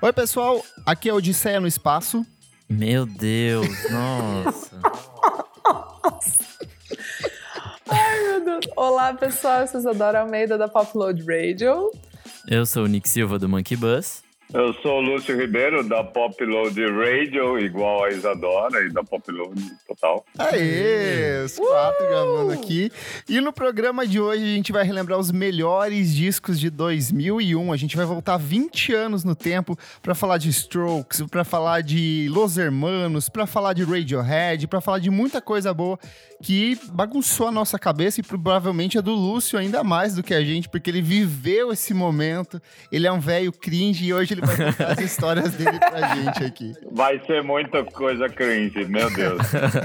Oi, pessoal. Aqui é Odisseia no Espaço. Meu Deus, nossa. Ai, meu Deus. Olá, pessoal. Eu sou Isadora Almeida da Popload Radio. Eu sou o Nick Silva do Monkey Bus. Eu sou o Lúcio Ribeiro, da Popload Radio, igual a Isadora, e da Popload total. Aê, os quatro uh! gravando aqui. E no programa de hoje a gente vai relembrar os melhores discos de 2001. A gente vai voltar 20 anos no tempo para falar de Strokes, para falar de Los Hermanos, para falar de Radiohead, para falar de muita coisa boa que bagunçou a nossa cabeça e provavelmente a do Lúcio ainda mais do que a gente, porque ele viveu esse momento. Ele é um velho cringe e hoje ele vai contar as histórias dele pra gente aqui. Vai ser muita coisa cringe, meu Deus.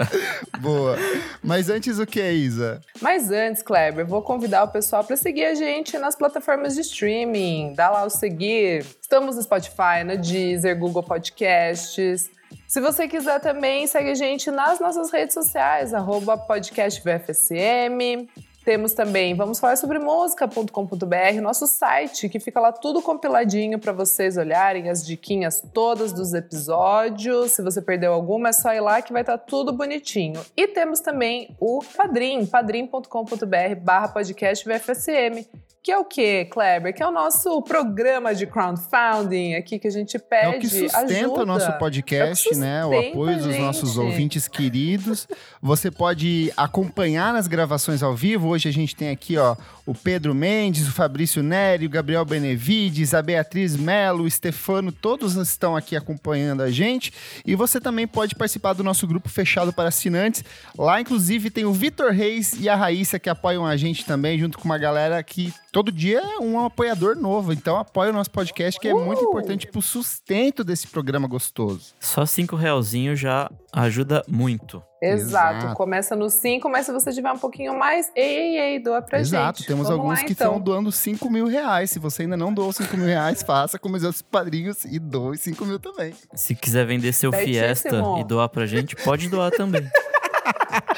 Boa. Mas antes o que, Isa? Mas antes, Kleber, vou convidar o pessoal para seguir a gente nas plataformas de streaming. Dá lá o seguir. Estamos no Spotify, no Deezer, Google Podcasts. Se você quiser também, segue a gente nas nossas redes sociais, arroba podcastvfsm. Temos também vamos falar sobre música.com.br, nosso site, que fica lá tudo compiladinho para vocês olharem as diquinhas todas dos episódios. Se você perdeu alguma, é só ir lá que vai estar tá tudo bonitinho. E temos também o Padrim, padrim.com.br barra podcast VFSM, que é o que, Kleber? Que é o nosso programa de crowdfunding aqui que a gente pede. É o que sustenta ajuda. o nosso podcast, é o né? O apoio dos nossos ouvintes queridos. Você pode acompanhar nas gravações ao vivo. Hoje a gente tem aqui, ó, o Pedro Mendes, o Fabrício Neri, o Gabriel Benevides, a Beatriz Melo, o Stefano, todos estão aqui acompanhando a gente. E você também pode participar do nosso grupo fechado para assinantes. Lá, inclusive, tem o Vitor Reis e a Raíssa que apoiam a gente também, junto com uma galera que todo dia é um apoiador novo. Então apoia o nosso podcast, que é uh! muito importante pro sustento desse programa gostoso. Só cinco realzinho já ajuda muito. Exato. Exato. Começa no 5, mas se você tiver um pouquinho mais, ei, ei, ei, doa pra Exato. gente. Exato. Temos Vamos alguns lá, que então. estão doando 5 mil reais. Se você ainda não doou 5 mil reais, faça como os outros padrinhos e doe 5 mil também. Se quiser vender seu Certíssimo. Fiesta e doar pra gente, pode doar também.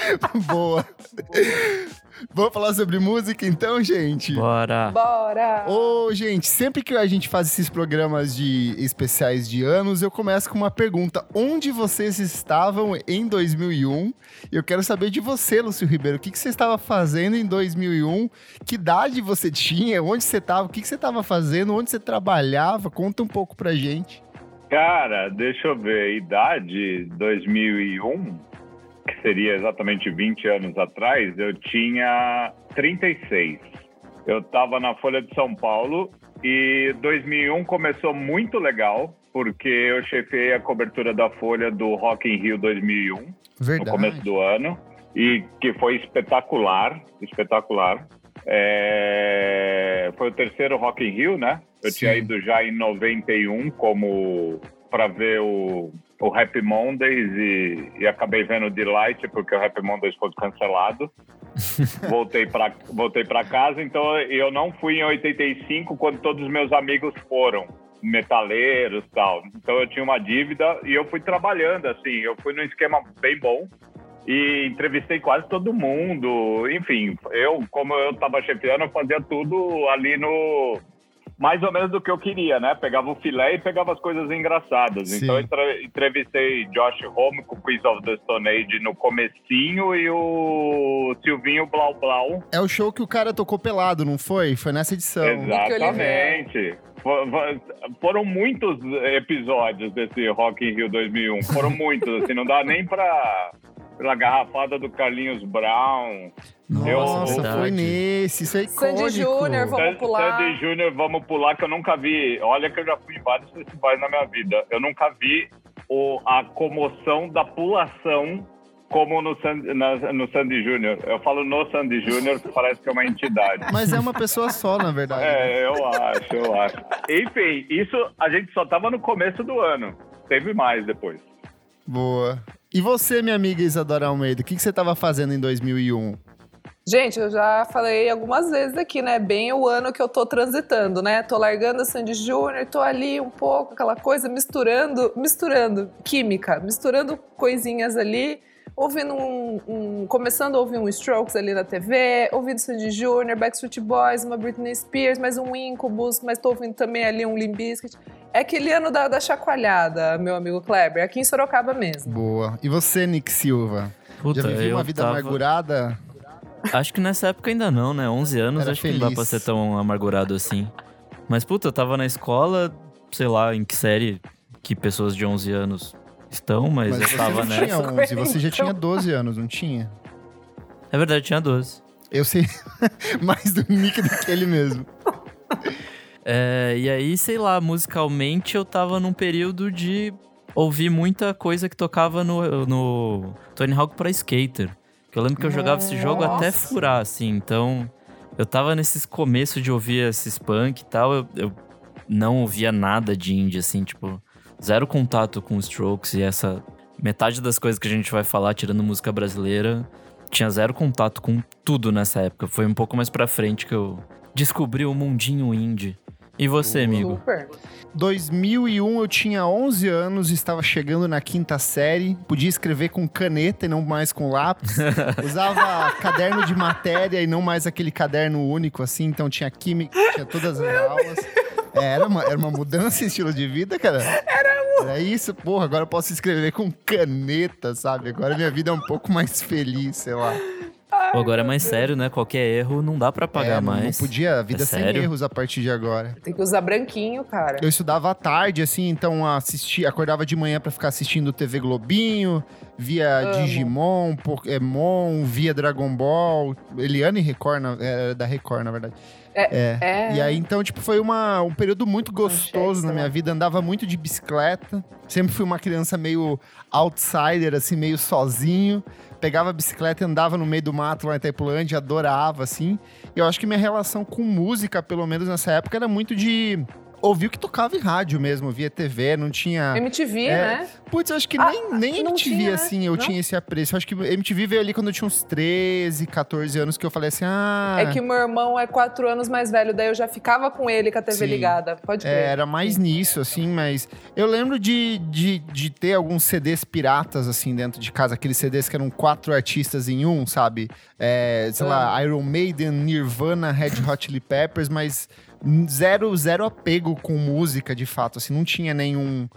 Boa. Vamos falar sobre música então, gente? Bora! Bora! Ô, gente, sempre que a gente faz esses programas de especiais de anos, eu começo com uma pergunta. Onde vocês estavam em 2001? Eu quero saber de você, Lúcio Ribeiro. O que, que você estava fazendo em 2001? Que idade você tinha? Onde você estava? O que, que você estava fazendo? Onde você trabalhava? Conta um pouco pra gente. Cara, deixa eu ver. Idade 2001? Que seria exatamente 20 anos atrás, eu tinha 36. Eu estava na Folha de São Paulo e 2001 começou muito legal, porque eu chefei a cobertura da Folha do Rock in Rio 2001, Verdade. no começo do ano, e que foi espetacular, espetacular. É... Foi o terceiro Rock in Rio, né? Eu Sim. tinha ido já em 91 como para ver o, o Happy Mondays e, e acabei vendo o Delight porque o Happy Mondays foi cancelado. voltei para voltei para casa, então eu não fui em 85 quando todos os meus amigos foram metaleiros tal. Então eu tinha uma dívida e eu fui trabalhando assim, eu fui num esquema bem bom e entrevistei quase todo mundo. Enfim, eu como eu estava chefiando, eu fazia tudo ali no mais ou menos do que eu queria, né? Pegava o filé e pegava as coisas engraçadas. Sim. Então eu entre- entrevistei Josh Homme com Queens of the Stone Age no comecinho e o Silvinho Blau Blau. É o show que o cara tocou pelado, não foi? Foi nessa edição. Exatamente. Fo- fo- Foram muitos episódios desse Rock in Rio 2001. Foram muitos, assim, não dá nem pra... Pela garrafada do Carlinhos Brown. Nossa, foi nesse. Isso é icônico. Sandy Júnior, vamos Sandy- pular. Sandy Júnior, vamos pular, que eu nunca vi. Olha que eu já fui em vários festivais na minha vida. Eu nunca vi o, a comoção da pulação como no Sandy, na- no Sandy Júnior. Eu falo no Sandy Júnior, que parece que é uma entidade. Mas é uma pessoa só, na verdade. né? É, eu acho, eu acho. Enfim, isso a gente só tava no começo do ano. Teve mais depois. Boa. E você, minha amiga Isadora Almeida, o que, que você estava fazendo em 2001? Gente, eu já falei algumas vezes aqui, né? Bem o ano que eu tô transitando, né? Tô largando a Sandy Júnior, tô ali um pouco, aquela coisa, misturando, misturando química, misturando coisinhas ali, ouvindo um, um- começando a ouvir um Strokes ali na TV, ouvindo Sandy Júnior, Backstreet Boys, uma Britney Spears, mais um Incubus, mas tô ouvindo também ali um Limp Bizkit. É aquele ano da, da chacoalhada, meu amigo Kleber. Aqui em Sorocaba mesmo. Boa. E você, Nick Silva? Puta, Já viveu uma vida tava... amargurada? Acho que nessa época ainda não, né? 11 anos, Era acho feliz. que não dá pra ser tão amargurado assim. Mas, puta, eu tava na escola, sei lá, em que série que pessoas de 11 anos estão, mas, Mas eu você tava nessa. tinha 11, você já tinha 12 anos, não tinha? É verdade, tinha 12. Eu sei mais do Nick do que ele mesmo. É, e aí, sei lá, musicalmente eu tava num período de ouvir muita coisa que tocava no, no Tony Hawk pra skater. Que eu lembro que eu jogava esse jogo até Nossa. furar, assim. Então, eu tava nesses começos de ouvir esses punk e tal. Eu, eu não ouvia nada de indie, assim, tipo, zero contato com os Strokes e essa. Metade das coisas que a gente vai falar, tirando música brasileira, tinha zero contato com tudo nessa época. Foi um pouco mais pra frente que eu descobri o mundinho indie. E você, amigo? Super. 2001 eu tinha 11 anos, estava chegando na quinta série, podia escrever com caneta e não mais com lápis. Usava caderno de matéria e não mais aquele caderno único assim, então tinha química, tinha todas as aulas. É, era, uma, era uma mudança em estilo de vida, cara. Era, era isso, porra, agora eu posso escrever com caneta, sabe? Agora minha vida é um pouco mais feliz, sei lá. Pô, agora é mais sério, né? Qualquer erro não dá pra pagar É, não- mais. Não podia, vida É sem sério? erros a partir de agora. Tem que usar branquinho, cara. Eu estudava à tarde, assim, então assisti, acordava de manhã pra ficar assistindo TV Globinho, via Amo. Digimon, Pokémon, via Dragon Ball, Eliane Record, na- era da Record, na verdade. É. É. E aí, então, tipo, foi uma, um período muito gostoso na minha né? vida. Andava muito de bicicleta. Sempre fui uma criança meio outsider, assim, meio sozinho. Pegava a bicicleta e andava no meio do mato lá em Itaipulândia, adorava, assim. E eu acho que minha relação com música, pelo menos nessa época, era muito de ouvir o que tocava em rádio mesmo, via TV, não tinha... MTV, É, né? Putz, eu acho que Ah, nem, MTV, tinha, né? assim, eu Não? tinha esse apreço. Eu acho que MTV veio ali quando eu tinha uns 13, 14 anos, que eu falei assim, ah... É que meu irmão é quatro anos mais velho, daí eu já ficava com ele com a TV Sim. ligada. Pode É, crer. era mais nisso, assim, mas eu lembro de, de, de ter alguns CDs piratas, assim, dentro de casa, aqueles CDs que eram quatro artistas em um, sabe? É, sei lá, Iron Maiden, Nirvana, Red Hot Chili Peppers, mas zero, zero apego com música, de fato, assim, não tinha nenhum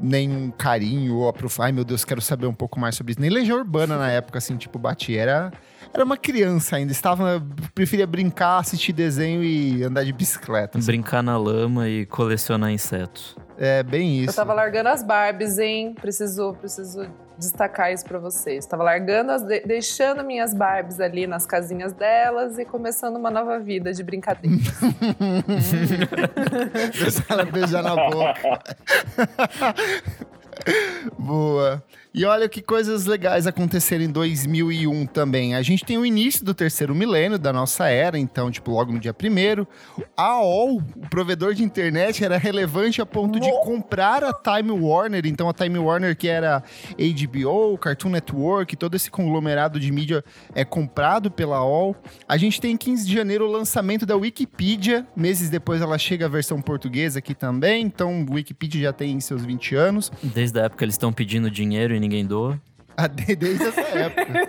nenhum carinho ou aprof... Ai, meu Deus, quero saber um pouco mais sobre isso. Nem Legião Urbana na época, assim, tipo, batia. Era, era uma criança ainda. Estava... Preferia brincar, assistir desenho e andar de bicicleta. assim. Brincar na lama e colecionar insetos. É bem isso. Eu tava largando as Barbies, hein? Preciso, preciso destacar isso pra vocês. Tava largando, as, de- deixando minhas Barbies ali nas casinhas delas e começando uma nova vida de brincadeira. Deixa ela beijar na boca. Boa. E olha que coisas legais aconteceram em 2001 também. A gente tem o início do terceiro milênio da nossa era, então, tipo, logo no dia primeiro. A AOL, o provedor de internet, era relevante a ponto de comprar a Time Warner. Então, a Time Warner, que era HBO, Cartoon Network, todo esse conglomerado de mídia é comprado pela AOL. A gente tem em 15 de janeiro o lançamento da Wikipedia. Meses depois ela chega a versão portuguesa aqui também. Então, o Wikipedia já tem seus 20 anos. Desde a época eles estão pedindo dinheiro e ninguém doa. De- Desde essa época.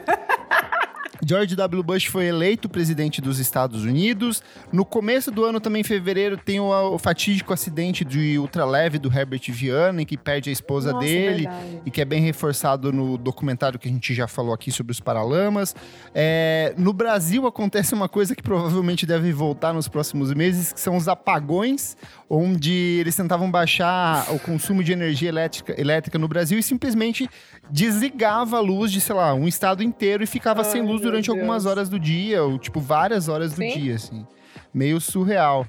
George W. Bush foi eleito presidente dos Estados Unidos. No começo do ano, também em fevereiro, tem o, fatídico acidente de ultraleve do Herbert Viana, em que perde a esposa Nossa, dele. verdade. E que é bem reforçado no documentário que a gente já falou aqui sobre os Paralamas. É, no Brasil acontece uma coisa que provavelmente deve voltar nos próximos meses, que são os apagões, onde eles tentavam baixar o consumo de energia elétrica, elétrica no Brasil e simplesmente desligava a luz de, sei lá, um estado inteiro e ficava Ai, sem luz durante algumas Deus. horas do dia, ou tipo várias horas do Sim. dia, assim. Meio surreal.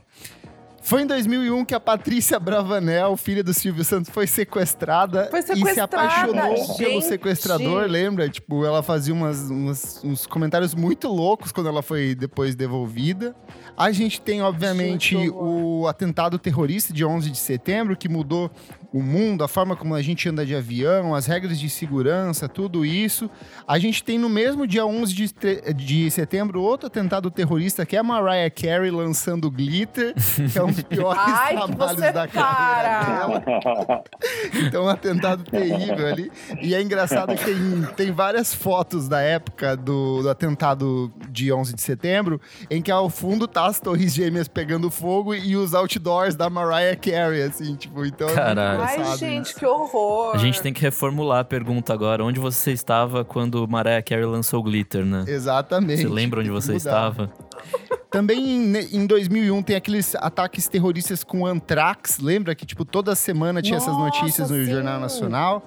Foi em 2001 que a Patrícia Bravanel, filha do Silvio Santos, foi sequestrada, Foi e se sequestrada, apaixonou pelo gente. sequestrador, lembra? Tipo, ela fazia umas, umas- uns comentários muito loucos quando ela foi depois devolvida. A gente tem, obviamente, o atentado terrorista de 11 de setembro, que mudou o mundo, a forma como a gente anda de avião, as regras de segurança, tudo isso. A gente tem no mesmo dia 11 de, de setembro outro atentado terrorista que é a Mariah Carey lançando Glitter, que é um dos piores Ai, trabalhos da carreira dela. Então, um atentado terrível ali. E é engraçado que tem, tem várias fotos da época do, do atentado de 11 de setembro, em que ao fundo tá as torres gêmeas pegando fogo e os outdoors da Mariah Carey, assim, tipo, então... é Caralho. Ai, engraçado gente, isso. que horror. A gente tem que reformular a pergunta agora. Onde você estava quando Mariah Carey lançou Glitter, né? Exatamente. Você lembra onde você estava? Também em, em 2001 tem aqueles ataques terroristas com Anthrax. Lembra que, tipo, toda semana tinha essas Nossa, notícias no sim. Jornal Nacional?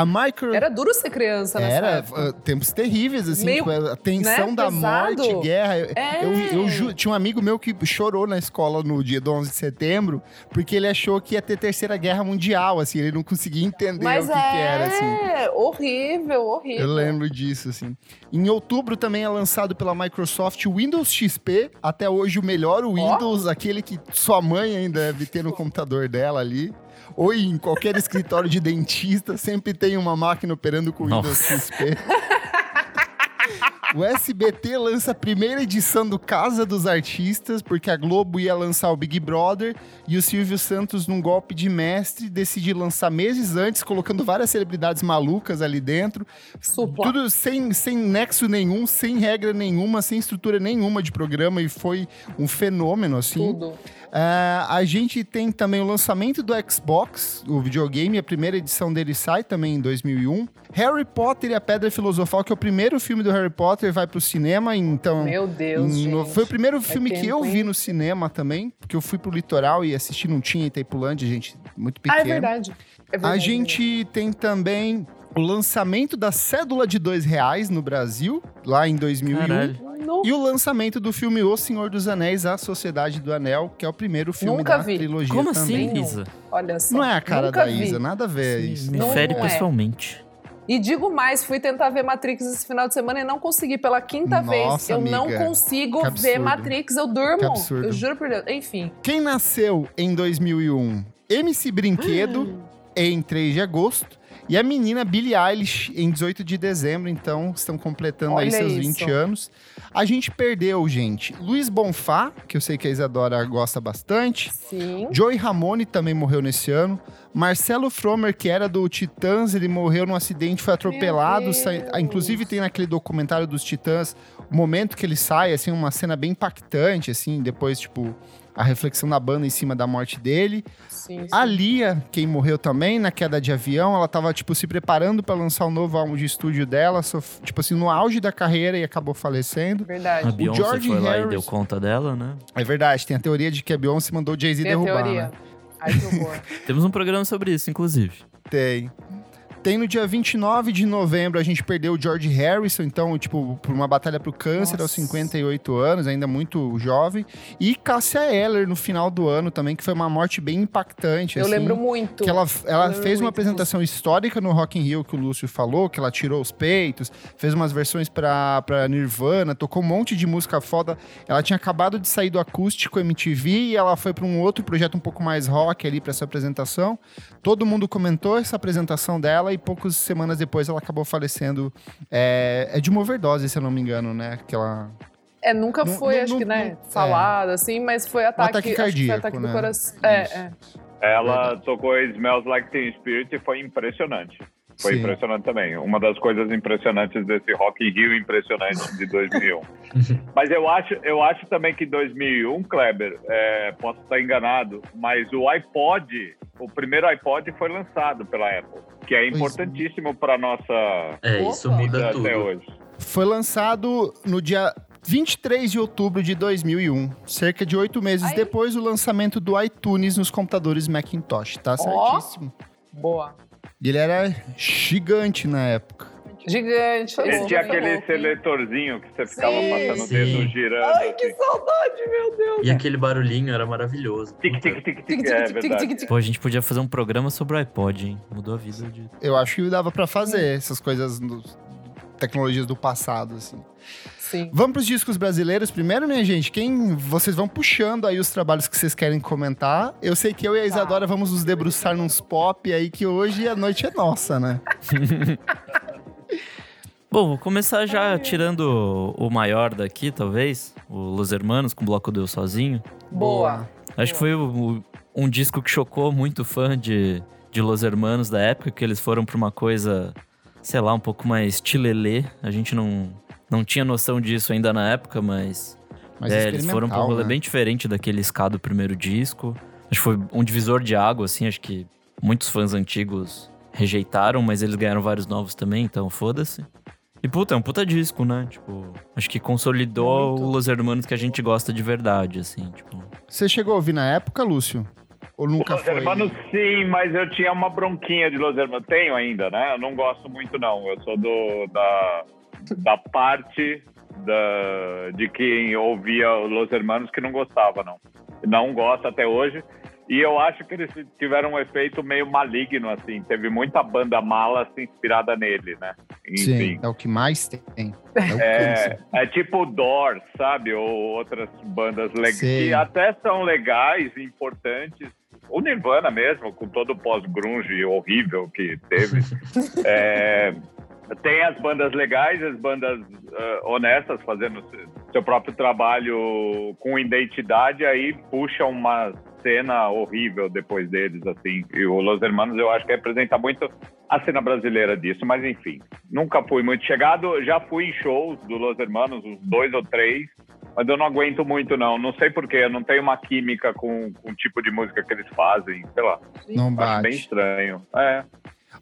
A Micro... Era duro ser criança nessa Era época. uh, tempos terríveis, assim, Meio, tipo, a tensão né, da pesado. morte, guerra. Eu- É. Eu, eu ju- tinha um amigo meu que chorou na escola no dia do 11 de setembro, porque ele achou que ia ter terceira guerra mundial, assim, ele não conseguia entender Mas o que, é que era, assim. horrível, horrível. Eu lembro disso, assim. Em outubro também é lançado pela Microsoft o Windows XP, até hoje o melhor Windows, aquele que sua mãe ainda deve ter no computador dela ali. Ou em qualquer escritório de dentista, sempre tem uma máquina operando com o Windows Nossa. XP. O SBT lança a primeira edição do Casa dos Artistas, porque a Globo ia lançar o Big Brother e o Silvio Santos, num golpe de mestre, decide lançar meses antes, colocando várias celebridades malucas ali dentro. Supla. Tudo sem, sem nexo nenhum, sem regra nenhuma, sem estrutura nenhuma de programa e foi um fenômeno, assim. Tudo. Ah, a gente tem também o lançamento do Xbox, o videogame, a primeira edição dele sai também em 2001. Harry Potter e a Pedra Filosofal, que é o primeiro filme do Harry Potter, vai pro cinema, então... Meu Deus, em no-. Foi o primeiro filme que tempo, eu vi no cinema também, porque eu fui pro litoral e assisti, não tinha Itaipulândia, gente, muito Ah, pequeno. é verdade. É verdade. A gente tem também o lançamento da cédula de dois reais no Brasil, lá em 2001. Caralho. E o lançamento do filme O Senhor dos Anéis, A Sociedade do Anel, que é o primeiro filme Nunca da vi. trilogia Como também. assim, Isa? Olha só. Não é a cara Nunca da vi. Isa, nada a ver Sim, isso. Me Não- fere não é. pessoalmente. E digo mais, fui tentar ver Matrix esse final de semana e não consegui pela quinta Nossa, vez. Eu não amiga. consigo Que ver. Matrix, eu durmo. Que absurdo. Eu juro por Deus. Enfim. Quem nasceu em 2001? MC Brinquedo, em 3 de agosto. E a menina Billie Eilish, em 18 de dezembro. Então, estão completando aí Olha seus isso. 20 anos. A gente perdeu, gente, Luiz Bonfá, que eu sei que a Isadora gosta bastante. Sim. Joey Ramone também morreu nesse ano. Marcelo Fromer, que era do Titãs, ele morreu num acidente, foi atropelado. Ah, Inclusive tem naquele documentário dos Titãs, o momento que ele sai, assim, uma cena bem impactante, assim, depois, tipo, a reflexão da banda em cima da morte dele. Sim, sim. A Lia, quem morreu também na queda de avião, ela tava, tipo, se preparando para lançar o novo álbum de estúdio dela, sof- tipo assim, no auge da carreira e acabou falecendo. A Verdade. Beyoncé George foi lá e deu conta dela, né? É verdade, tem a teoria de que a Beyoncé mandou o Jay-Z Tem a derrubar, teoria. né? Ai, que horror. Temos um programa sobre isso, inclusive. Tem. Tem no dia 29 de novembro, a gente perdeu o George Harrison, então, tipo, por uma batalha pro câncer aos Nossa. 58 anos, ainda muito jovem. E Cássia Eller no final do ano também, que foi uma morte bem impactante. Eu assim, lembro muito. Que ela, ela fez uma apresentação histórica no Rock in Rio, que o Lúcio falou, que ela tirou os peitos, fez umas versões pra, pra Nirvana, tocou um monte de música foda. Ela tinha acabado de sair do acústico MTV e ela foi pra um outro projeto um pouco mais rock ali pra essa apresentação. Todo mundo comentou essa apresentação dela e poucas semanas depois ela acabou falecendo. É, é de uma overdose, se eu não me engano, né? Que ela... É, nunca Não- foi, não- acho não- que, né, não- falado, assim, mas foi ataque, ataque acho que foi cardíaco, ataque né? do coração. Isso. É, é. Ela tocou Smells Like Teen Spirit e foi impressionante. Foi Sim. impressionante também. Uma das coisas impressionantes desse Rock in Rio impressionante de 2001. mas eu acho, eu acho também que 2001, Kleber, é, posso estar enganado, mas o iPod, o primeiro iPod foi lançado pela Apple, que é importantíssimo para nossa É, Opa. isso muda vida tudo. até hoje. Foi lançado no dia 23 de outubro de 2001, cerca de oito meses Ai. depois do lançamento do iTunes nos computadores Macintosh, tá certíssimo. Boa. E ele era gigante na época. Gigante. Ele louco, tinha aquele louco. seletorzinho que você ficava Sim. passando o Sim. dedo girando. Ai, que assim. saudade, meu Deus. E aquele barulhinho era maravilhoso. Tic, tic, tic, Tic, é verdade. Pô, a gente podia fazer um programa sobre o iPod, hein? Mudou a vida de. Eu acho que dava pra fazer essas coisas no- tecnologias do passado, assim. Sim. Vamos para os discos brasileiros primeiro, minha gente? Quem vocês vão puxando aí os trabalhos que vocês querem comentar. Eu sei que eu e a. Isadora tá. vamos nos debruçar nos pop aí que hoje a noite é nossa, né? Bom, vou começar já tirando o maior daqui, talvez. O Los Hermanos com o Bloco Deus Sozinho. Boa. Acho que foi o, um disco que chocou muito fã de, de Los Hermanos da época, que eles foram pra uma coisa, sei lá, um pouco mais tilelê. A gente não, não tinha noção disso ainda na época, mas. mas é, eles foram pra um rolê né? bem diferente daquele ska do primeiro disco. Acho que foi um divisor de água, assim. Acho que muitos fãs antigos rejeitaram, mas eles ganharam vários novos também, então foda-se. E puta, é um puta disco, né? Tipo, acho que consolidou Muito. Los Hermanos que a gente gosta de verdade, assim, tipo. Você chegou a ouvir na época, Lúcio? Ou nunca Los foi? Hermanos sim, mas eu tinha uma bronquinha de Los Hermanos. Tenho ainda, né? Eu não gosto muito, não. Eu sou do, da, da parte da, de quem ouvia Los Hermanos que não gostava, não. Não gosta até hoje. E eu acho que eles tiveram um efeito meio maligno, assim. Teve muita banda mala assim, inspirada nele, né? Enfim. Sim, é o que mais tem. É, é, é tipo Doors, sabe? Ou outras bandas legais, que até são legais e importantes. O Nirvana mesmo, com todo o pós-grunge horrível que teve. é, tem as bandas legais, as bandas uh, honestas, fazendo seu próprio trabalho com identidade, aí puxa uma cena horrível depois deles, assim. E o Los Hermanos eu acho que representa muito a cena brasileira disso, mas enfim. Nunca fui muito chegado, já fui em shows do Los Hermanos, uns dois ou três, mas eu não aguento muito, não. Não sei porquê, eu não tenho uma química com, com o tipo de música que eles fazem, sei lá. Não bate. Acho bem estranho. É.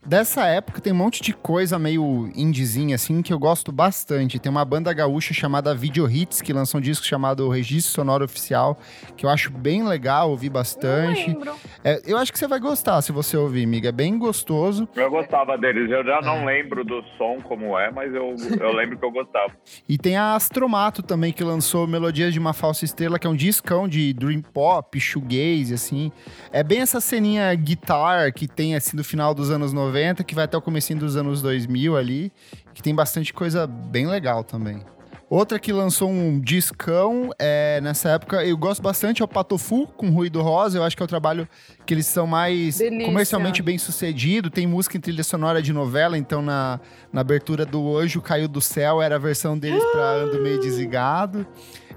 Dessa época tem um monte de coisa meio indizinha, assim, que eu gosto bastante. Tem uma banda gaúcha chamada Video Hits, que lançou um disco chamado Registro Sonoro Oficial, que eu acho bem legal, ouvi bastante. Eu, é, eu acho que você vai gostar se você ouvir, amiga. É bem gostoso. Eu gostava deles, eu já não é. lembro do som como é, mas eu, eu lembro que eu gostava. E tem a Astromato também, que lançou Melodias de uma Falsa Estrela, que é um discão de Dream Pop, shoegaze, assim. É bem essa ceninha guitar que tem, assim, no final dos anos 90 90, que vai até o começo dos anos 2000 ali, que tem bastante coisa bem legal também. Outra que lançou um discão é, nessa época, eu gosto bastante, é o Patofu, com Ruído Rosa. Eu acho que é o trabalho que eles são mais Delícia. comercialmente bem sucedido. Tem música em trilha sonora de novela, então na, na abertura do Anjo Caiu do Céu era a versão deles para Ando Meio Desligado.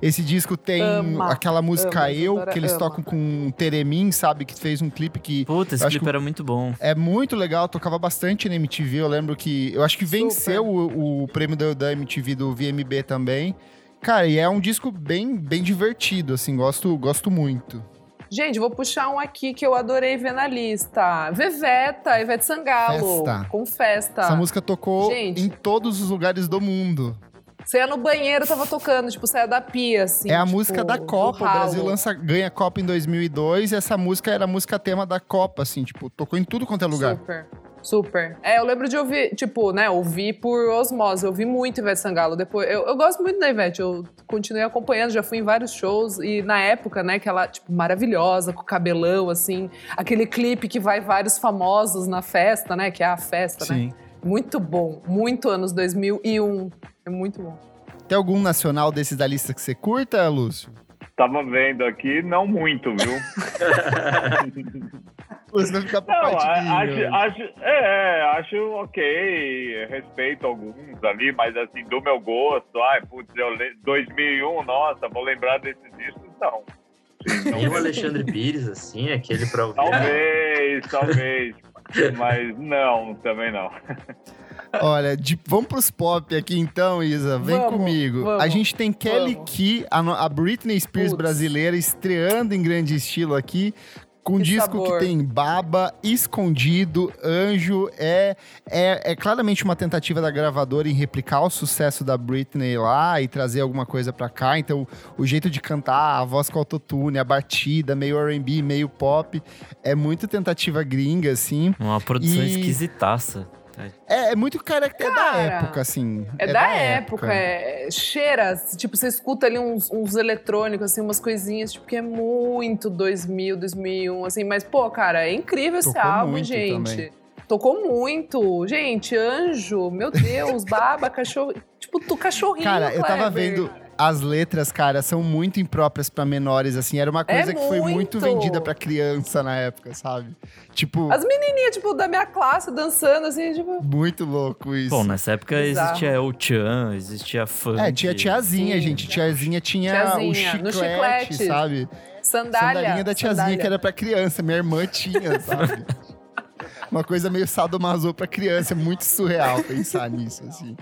Esse disco tem ama, aquela música ama, Eu, que eles ama. tocam com Teremin, sabe? Que fez um clipe que. Puta, esse clipe era muito bom. É muito legal, tocava bastante na MTV. Eu lembro que. Eu acho que venceu o, o, prêmio da, da MTV do VMB também. Cara, e é um disco bem, bem divertido, assim, gosto, gosto muito. Gente, vou puxar um aqui que eu adorei ver na lista. Veveta, Ivete Sangalo. Festa. Com festa. Essa música tocou Gente, em todos os lugares do mundo. Você ia no banheiro, tava tocando, tipo, saia da pia, assim. É a tipo, música da Copa. O Brasil lança, ganha a Copa em 2002 e essa música era a música tema da Copa, assim, tipo, tocou em tudo quanto é lugar. Super. Super. É, eu lembro de ouvir, tipo, né, ouvir por osmose. Eu ouvi muito Ivete Sangalo. Depois, eu, eu gosto muito da Ivete, eu continuei acompanhando, já fui em vários shows. E na época, né, que ela, tipo, maravilhosa, com cabelão, assim. Aquele clipe que vai vários famosos na festa, né, que é a festa, né? Sim. né? Muito bom. Muito anos 2001. É muito bom. Tem algum nacional desses da lista que você curta, Lúcio? Tava vendo aqui, não muito, viu? Você vai ficar não, acho, acho, é, acho ok, respeito alguns ali, mas assim, do meu gosto, ai, putz, eu, 2001, nossa, vou lembrar desses discos, não. Tem o Alexandre Pires, assim, aquele pra ouvir. Talvez, talvez, mas não, também não. Olha, de, vamos pros pop aqui então, Isa. Vem vamos, comigo. Vamos, a gente tem Kelly vamos. Key, a, a Britney Spears Puts. brasileira, estreando em grande estilo aqui. Com um disco sabor. que tem baba, escondido, anjo. É, é, é claramente uma tentativa da gravadora em replicar o sucesso da Britney lá e trazer alguma coisa pra cá. Então, o jeito de cantar, a voz com autotune, a batida, meio RB, meio pop, é muito tentativa gringa, assim. Uma produção e... esquisitaça. É, é muito caráter é da época, assim. É, é da, da, época. época. É, cheira, tipo, você escuta ali uns, uns eletrônicos, assim, umas coisinhas, tipo, que é muito 2000, 2001, assim. Mas, pô, cara, é incrível Tocou esse álbum, gente. Também. Tocou muito. Gente, anjo, meu Deus, baba, cachorro. Tipo, tu cachorrinho. Cara, eu tava vendo as letras, cara, são muito impróprias para menores, assim. Era uma coisa é que foi muito vendida para criança na época, sabe? Tipo. As menininhas, tipo, da minha classe dançando, assim, tipo. Muito louco isso. Bom, nessa época Exato. existia o Chan, existia funk. É, tinha tiazinha, Sim. gente. Tiazinha tinha tiazinha, o chiclete, chiclete, sabe? Sandália. Sandalinha da tiazinha sandália. que era pra criança. Minha irmã tinha, sabe? uma coisa meio sadomaso pra criança. É muito surreal pensar nisso, assim.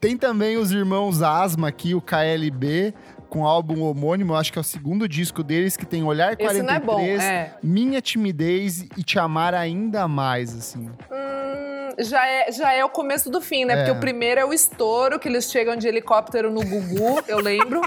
Tem também os irmãos Asma aqui, o KLB, com o álbum homônimo, acho que é o segundo disco deles, que tem Olhar 43, Esse não é bom, é. Minha Timidez e Te Amar Ainda Mais, assim. Hum, já, é, já é o começo do fim, né? É. Porque o primeiro é o estouro, que eles chegam de helicóptero no Gugu, eu lembro.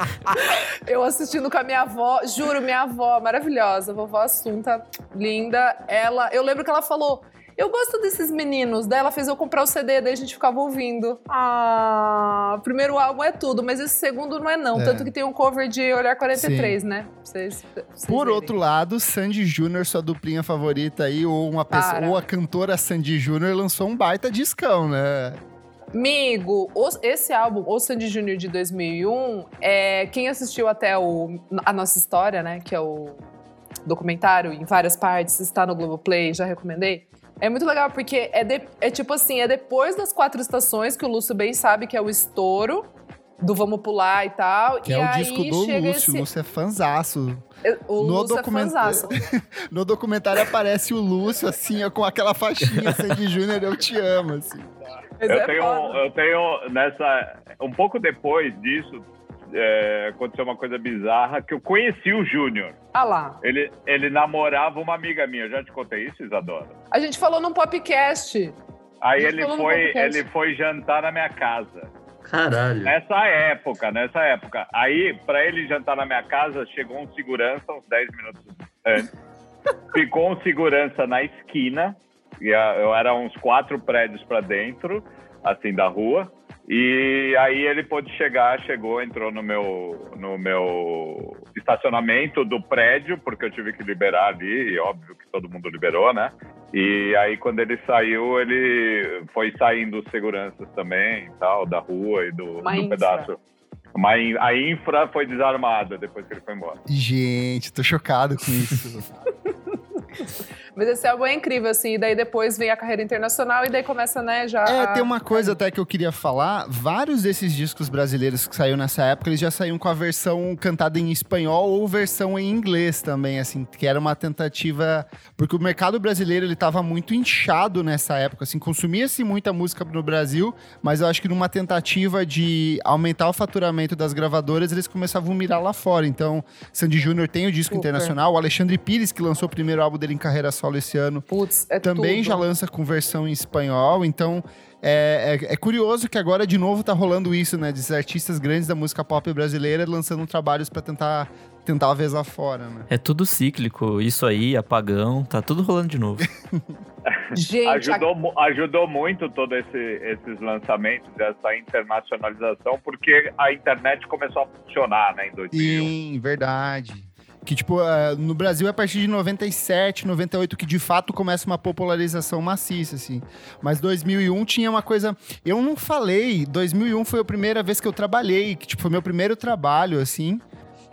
eu assistindo com a minha avó, juro, minha avó, maravilhosa, vovó Assunta, linda. Ela, eu lembro que ela falou eu gosto desses meninos. Daí ela fez eu comprar o CD, daí a gente ficava ouvindo. Ah, o primeiro álbum é tudo, mas esse segundo não é não. É. Tanto que tem um cover de Olhar 43, Sim. né? Vocês, vocês Por verem. outro lado, Sandy Júnior, sua duplinha favorita aí, ou uma pessoa, ou a cantora Sandy Júnior lançou um baita discão, né? Amigo, esse álbum, O Sandy Júnior de 2001, é quem assistiu até o, a nossa história, né, que é o documentário em várias partes, está no Globoplay, já recomendei. É muito legal, porque é, de, é tipo assim, é depois das quatro estações que o Lúcio bem sabe que é o estouro do Vamos Pular e tal. Que e é o disco do Lúcio, esse... o Lúcio é fanzaço. É, o no Lúcio document... é fanzaço. no documentário aparece o Lúcio, assim, com aquela faixinha Sandy Júnior, eu te amo, assim. Eu, é tenho, eu tenho, nessa... Um pouco depois disso, é, aconteceu uma coisa bizarra que eu conheci o Júnior. Ah lá. Ele, ele namorava uma amiga minha. Eu já te contei isso, Isadora? A gente falou num podcast. Aí ele foi, ele foi jantar na minha casa. Caralho. Nessa época, nessa época. Aí, pra ele jantar na minha casa, chegou um segurança uns 10 minutos antes. Ficou um segurança na esquina. E eu era uns quatro prédios para dentro, assim, da rua. E aí ele pôde chegar, chegou, entrou no meu, no meu estacionamento do prédio, porque eu tive que liberar ali, e óbvio que todo mundo liberou, né? E aí quando ele saiu, ele foi saindo os seguranças também, tal, da rua e do, do pedaço. Mas a infra foi desarmada depois que ele foi embora. Gente, tô chocado com isso. Mas esse álbum é incrível, assim. E daí depois vem a carreira internacional e daí começa, né, já. É, tem uma coisa até que eu queria falar. Vários desses discos brasileiros que saíram nessa época, eles já saíram com a versão cantada em espanhol ou versão em inglês também, assim, que era uma tentativa. Porque o mercado brasileiro ele tava muito inchado nessa época, assim, consumia-se muita música no Brasil, mas eu acho que numa tentativa de aumentar o faturamento das gravadoras, eles começavam a mirar lá fora. Então, Sandy Júnior tem o disco Super. internacional, o Alexandre Pires, que lançou o primeiro álbum dele em carreira solo esse ano. Putz, é Também tudo. já lança com versão em espanhol, então é, é, é, curioso que agora de novo tá rolando isso, né? De artistas grandes da música pop brasileira lançando trabalhos para tentar tentar a vez lá fora, né? É tudo cíclico, isso aí, apagão, tá tudo rolando de novo. Gente, ajudou, a... ajudou muito todos esse, esses lançamentos, essa internacionalização, porque a internet começou a funcionar, né, em 2000. Sim, verdade. Que, tipo, uh, no Brasil é a partir de 97, 98 que de fato começa uma popularização maciça, assim. Mas 2001 tinha uma coisa. Eu não falei, 2001 foi a primeira vez que eu trabalhei, que, tipo, foi meu primeiro trabalho, assim.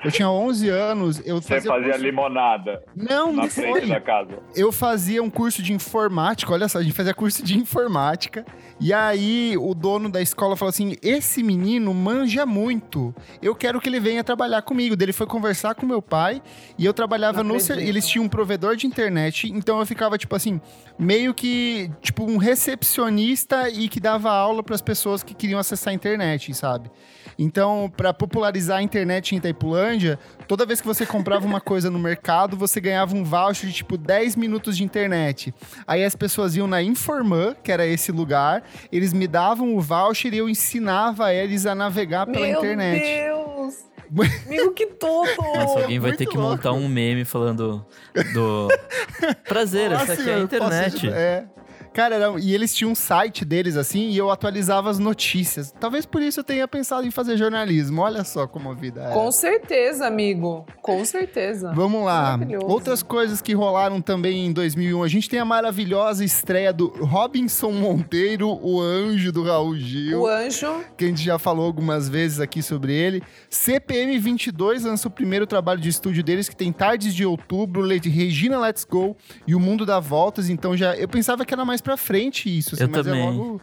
Eu tinha 11 anos, eu Você fazia, fazia curso... limonada. Não, na não frente foi. da casa. Eu fazia um curso de informática, olha só, a gente fazia curso de informática. E aí o dono da escola falou assim: "Esse menino manja muito. Eu quero que ele venha trabalhar comigo". Ele foi conversar com meu pai e eu trabalhava no eles tinham um provedor de internet, então eu ficava tipo assim, meio que tipo um recepcionista e que dava aula para as pessoas que queriam acessar a internet, sabe? Então, para popularizar a internet em Itaipulândia, toda vez que você comprava uma coisa no mercado, você ganhava um voucher de tipo 10 minutos de internet. Aí as pessoas iam na Informan, que era esse lugar, eles me davam o voucher e eu ensinava eles a navegar pela Meu internet. Meu Deus! Amigo, que tudo! Nossa, alguém vai Muito ter que louco. montar um meme falando do. Prazer, essa aqui é a internet. Posso, é. Cara, era, e eles tinham um site deles assim e eu atualizava as notícias. Talvez por isso eu tenha pensado em fazer jornalismo. Olha só como a vida é. Com certeza, amigo. Com certeza. Vamos lá. Outras coisas que rolaram também em 2001. A gente tem a maravilhosa estreia do Robinson Monteiro, o anjo do Raul Gil. O anjo. Que a gente já falou algumas vezes aqui sobre ele. CPM 22 lança o primeiro trabalho de estúdio deles, que tem Tardes de Outubro, Regina Let's Go e O Mundo dá Voltas. Então já eu pensava que era mais pra frente isso, assim, eu mas também. é logo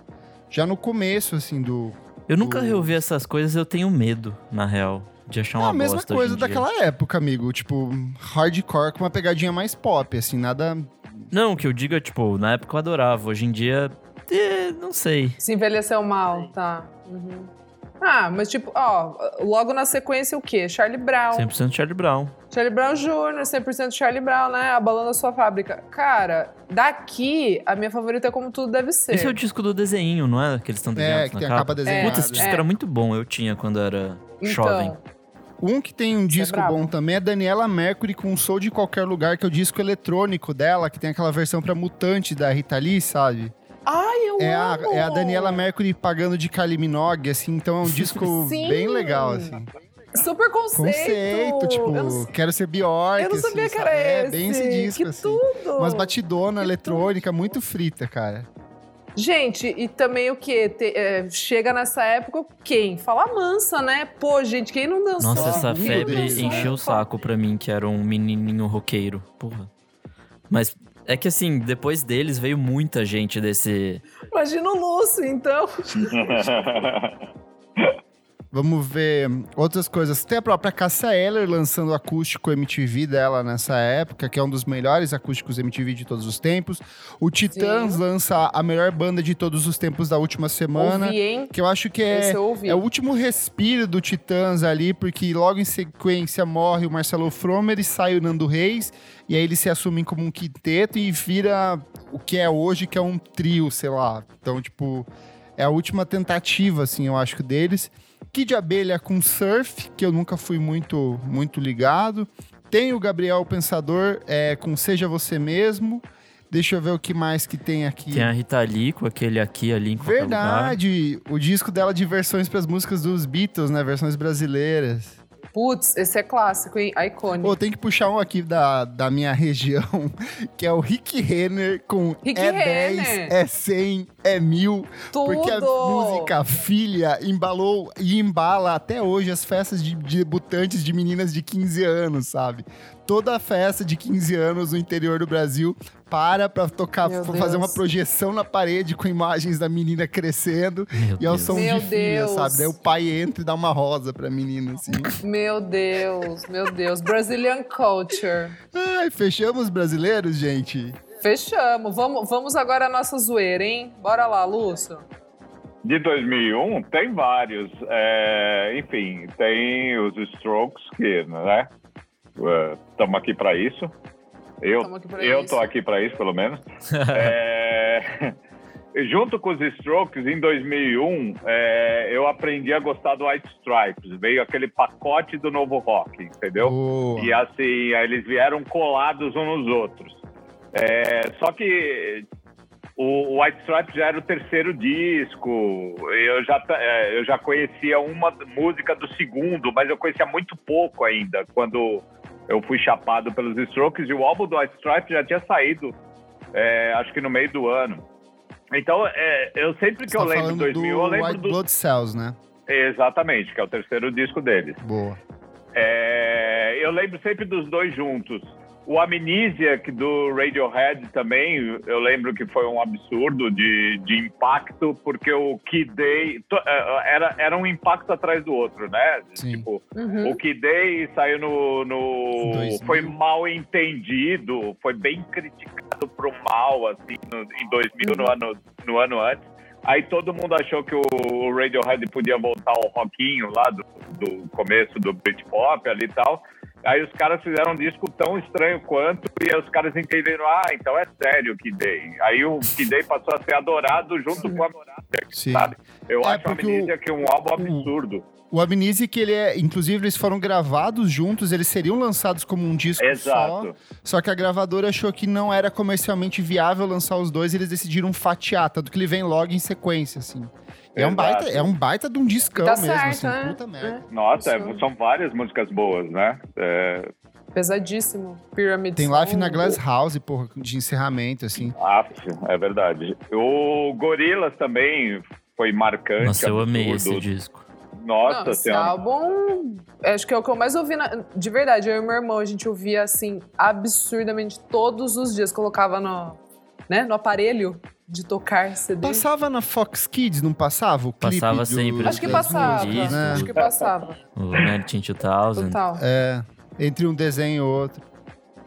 já no começo, assim, do. Eu nunca do... reouvi essas coisas, eu tenho medo, na real. De achar uma É a mesma bosta coisa dia. daquela época, amigo. Tipo, hardcore com uma pegadinha mais pop, assim, nada. Não, o que eu digo é, tipo, na época eu adorava. Hoje em dia, eh, não sei. Se envelheceu mal, tá. Uhum. Ah, mas tipo, ó, logo na sequência o quê? Charlie Brown. 100% Charlie Brown. Charlie Brown Jr., 100% Charlie Brown, né? Abalando a sua fábrica. Cara, daqui, a minha favorita é Como Tudo Deve Ser. Esse é o disco do desenho, não é? Que eles estão desenhando É, que na tem a capa. capa desenhada. Putz, esse disco É. era muito bom, eu tinha quando era jovem. Então, Um que tem um é disco brabo. bom também é Daniela Mercury com Sou de Qualquer Lugar, que é o disco eletrônico dela, que tem aquela versão pra Mutante da Rita Lee, sabe? É a, é a Daniela Mercury pagando de Kylie Minogue, assim, então é um disco Sim. bem legal, assim. Super conceito! Conceito, tipo, Eu não, quero ser Bjork, eu não sabia assim, que era sabe? esse. É bem esse disco, que assim. tudo! Umas batidona Que eletrônica muito frita, cara. Gente, e também o quê? Te- é, chega nessa época, quem? Fala mansa, né? Pô, gente, quem não dançou? Nossa, essa Meu febre Deus, encheu o saco pra mim, que era um menininho roqueiro. Porra. Mas é que assim, depois deles veio muita gente desse. Imagina o Lúcio, então. Vamos ver outras coisas. Tem a própria Cássia Eller lançando o acústico MTV dela nessa época, que é um dos melhores acústicos MTV de todos os tempos. O Titãs Sim. lança a melhor banda de todos os tempos da última semana. Ouvi, hein? Que eu acho que é, eu é o último respiro do Titãs ali, porque logo em sequência morre o Marcelo Fromer e sai o Nando Reis. E aí eles se assumem como um quinteto e vira o que é hoje, que é um trio, sei lá. Então, tipo, é a última tentativa, assim, eu acho, deles. Kid Abelha com Surf, que eu nunca fui muito, muito ligado. Tem o Gabriel Pensador é, com Seja Você Mesmo. Deixa eu ver o que mais que tem aqui. Tem a Rita Lee com aquele aqui ali em. Verdade, o disco dela de versões para as músicas dos Beatles, né? Versões brasileiras. Putz, esse é clássico, hein? Iconic. Pô, tem que puxar um aqui da, da minha região, que é o Rick Renner com Rick É 10, Renner. é 100, é mil. Tudo! Porque a música Filha embalou e embala até hoje as festas de de debutantes de meninas de 15 anos, sabe? Toda festa de 15 anos no interior do Brasil para pra tocar, Meu fazer Deus. uma projeção na parede com imagens da menina crescendo Meu e ao som Meu de filha, Deus. sabe? Daí o pai entra e dá uma rosa pra menina, assim. Meu Deus, meu Deus. Brazilian culture. Ai, fechamos brasileiros, gente? Fechamos. Vamos, vamos agora à nossa zoeira, hein? Bora lá, Lúcio. De 2001, tem vários. É, enfim, tem os Strokes, que, né? Estamos aqui para isso. Eu, Tamo aqui pra eu isso. tô aqui para isso, pelo menos. É, junto com os Strokes, em 2001, é, eu aprendi a gostar do White Stripes. Veio aquele pacote do novo rock, entendeu? Boa. E assim, aí eles vieram colados uns nos outros. É, só que o White Stripes já era o terceiro disco. Eu já, é, eu já conhecia uma música do segundo, mas eu conhecia muito pouco ainda quando eu fui chapado pelos Strokes. E o álbum do White Stripes já tinha saído, é, acho que no meio do ano. Então, é, eu sempre que Você eu tá lembro falando 2000, eu do lembro White do. Blood Cells, né? Exatamente, que é o terceiro disco deles. Boa. É, eu lembro sempre dos dois juntos. O Amnesiac do Radiohead também, eu lembro que foi um absurdo de, de impacto, porque o Kid Day to- eh, era, era um impacto atrás do outro, né? Sim. Tipo, Uhum. o Kid Day saiu no. no 2000. foi mal entendido, foi bem criticado pro mal, assim, no, em 2000, no, ano, no ano antes. Aí todo mundo achou que o Radiohead podia voltar ao rockinho lá do, do começo do Britpop ali e tal. Aí os caras fizeram um disco tão estranho quanto, e aí os caras entenderam, ah, então é sério o Kid Day. Aí o Kid Day passou a ser adorado junto com a Sim. sabe? Eu é, acho a Amnesia que é um álbum absurdo. O Amnesia, que ele é. Inclusive, eles foram gravados juntos, eles seriam lançados como um disco Exato. só. Só que a gravadora achou que não era comercialmente viável lançar os dois, e eles decidiram fatiar, tanto que ele vem logo em sequência, assim. É um, baita, é um baita de um discão tá mesmo, certo, assim, né? puta merda. É. Nossa, é, são várias músicas boas, né? É... Pesadíssimo. Pyramid Tem Life na Glass House, porra, de encerramento, assim. Ah, é verdade. O Gorilas também foi marcante. Nossa, eu amei esse disco. Nossa Não, esse álbum, acho que é o que eu mais ouvi, na, de verdade, eu e meu irmão, a gente ouvia, assim, absurdamente todos os dias, colocava no, né, no aparelho de tocar CD. Passava na Fox Kids, não passava? O passava do... sempre. Acho que passava, né? acho que passava. O Nineteen 2000. Total. É, entre um desenho e outro.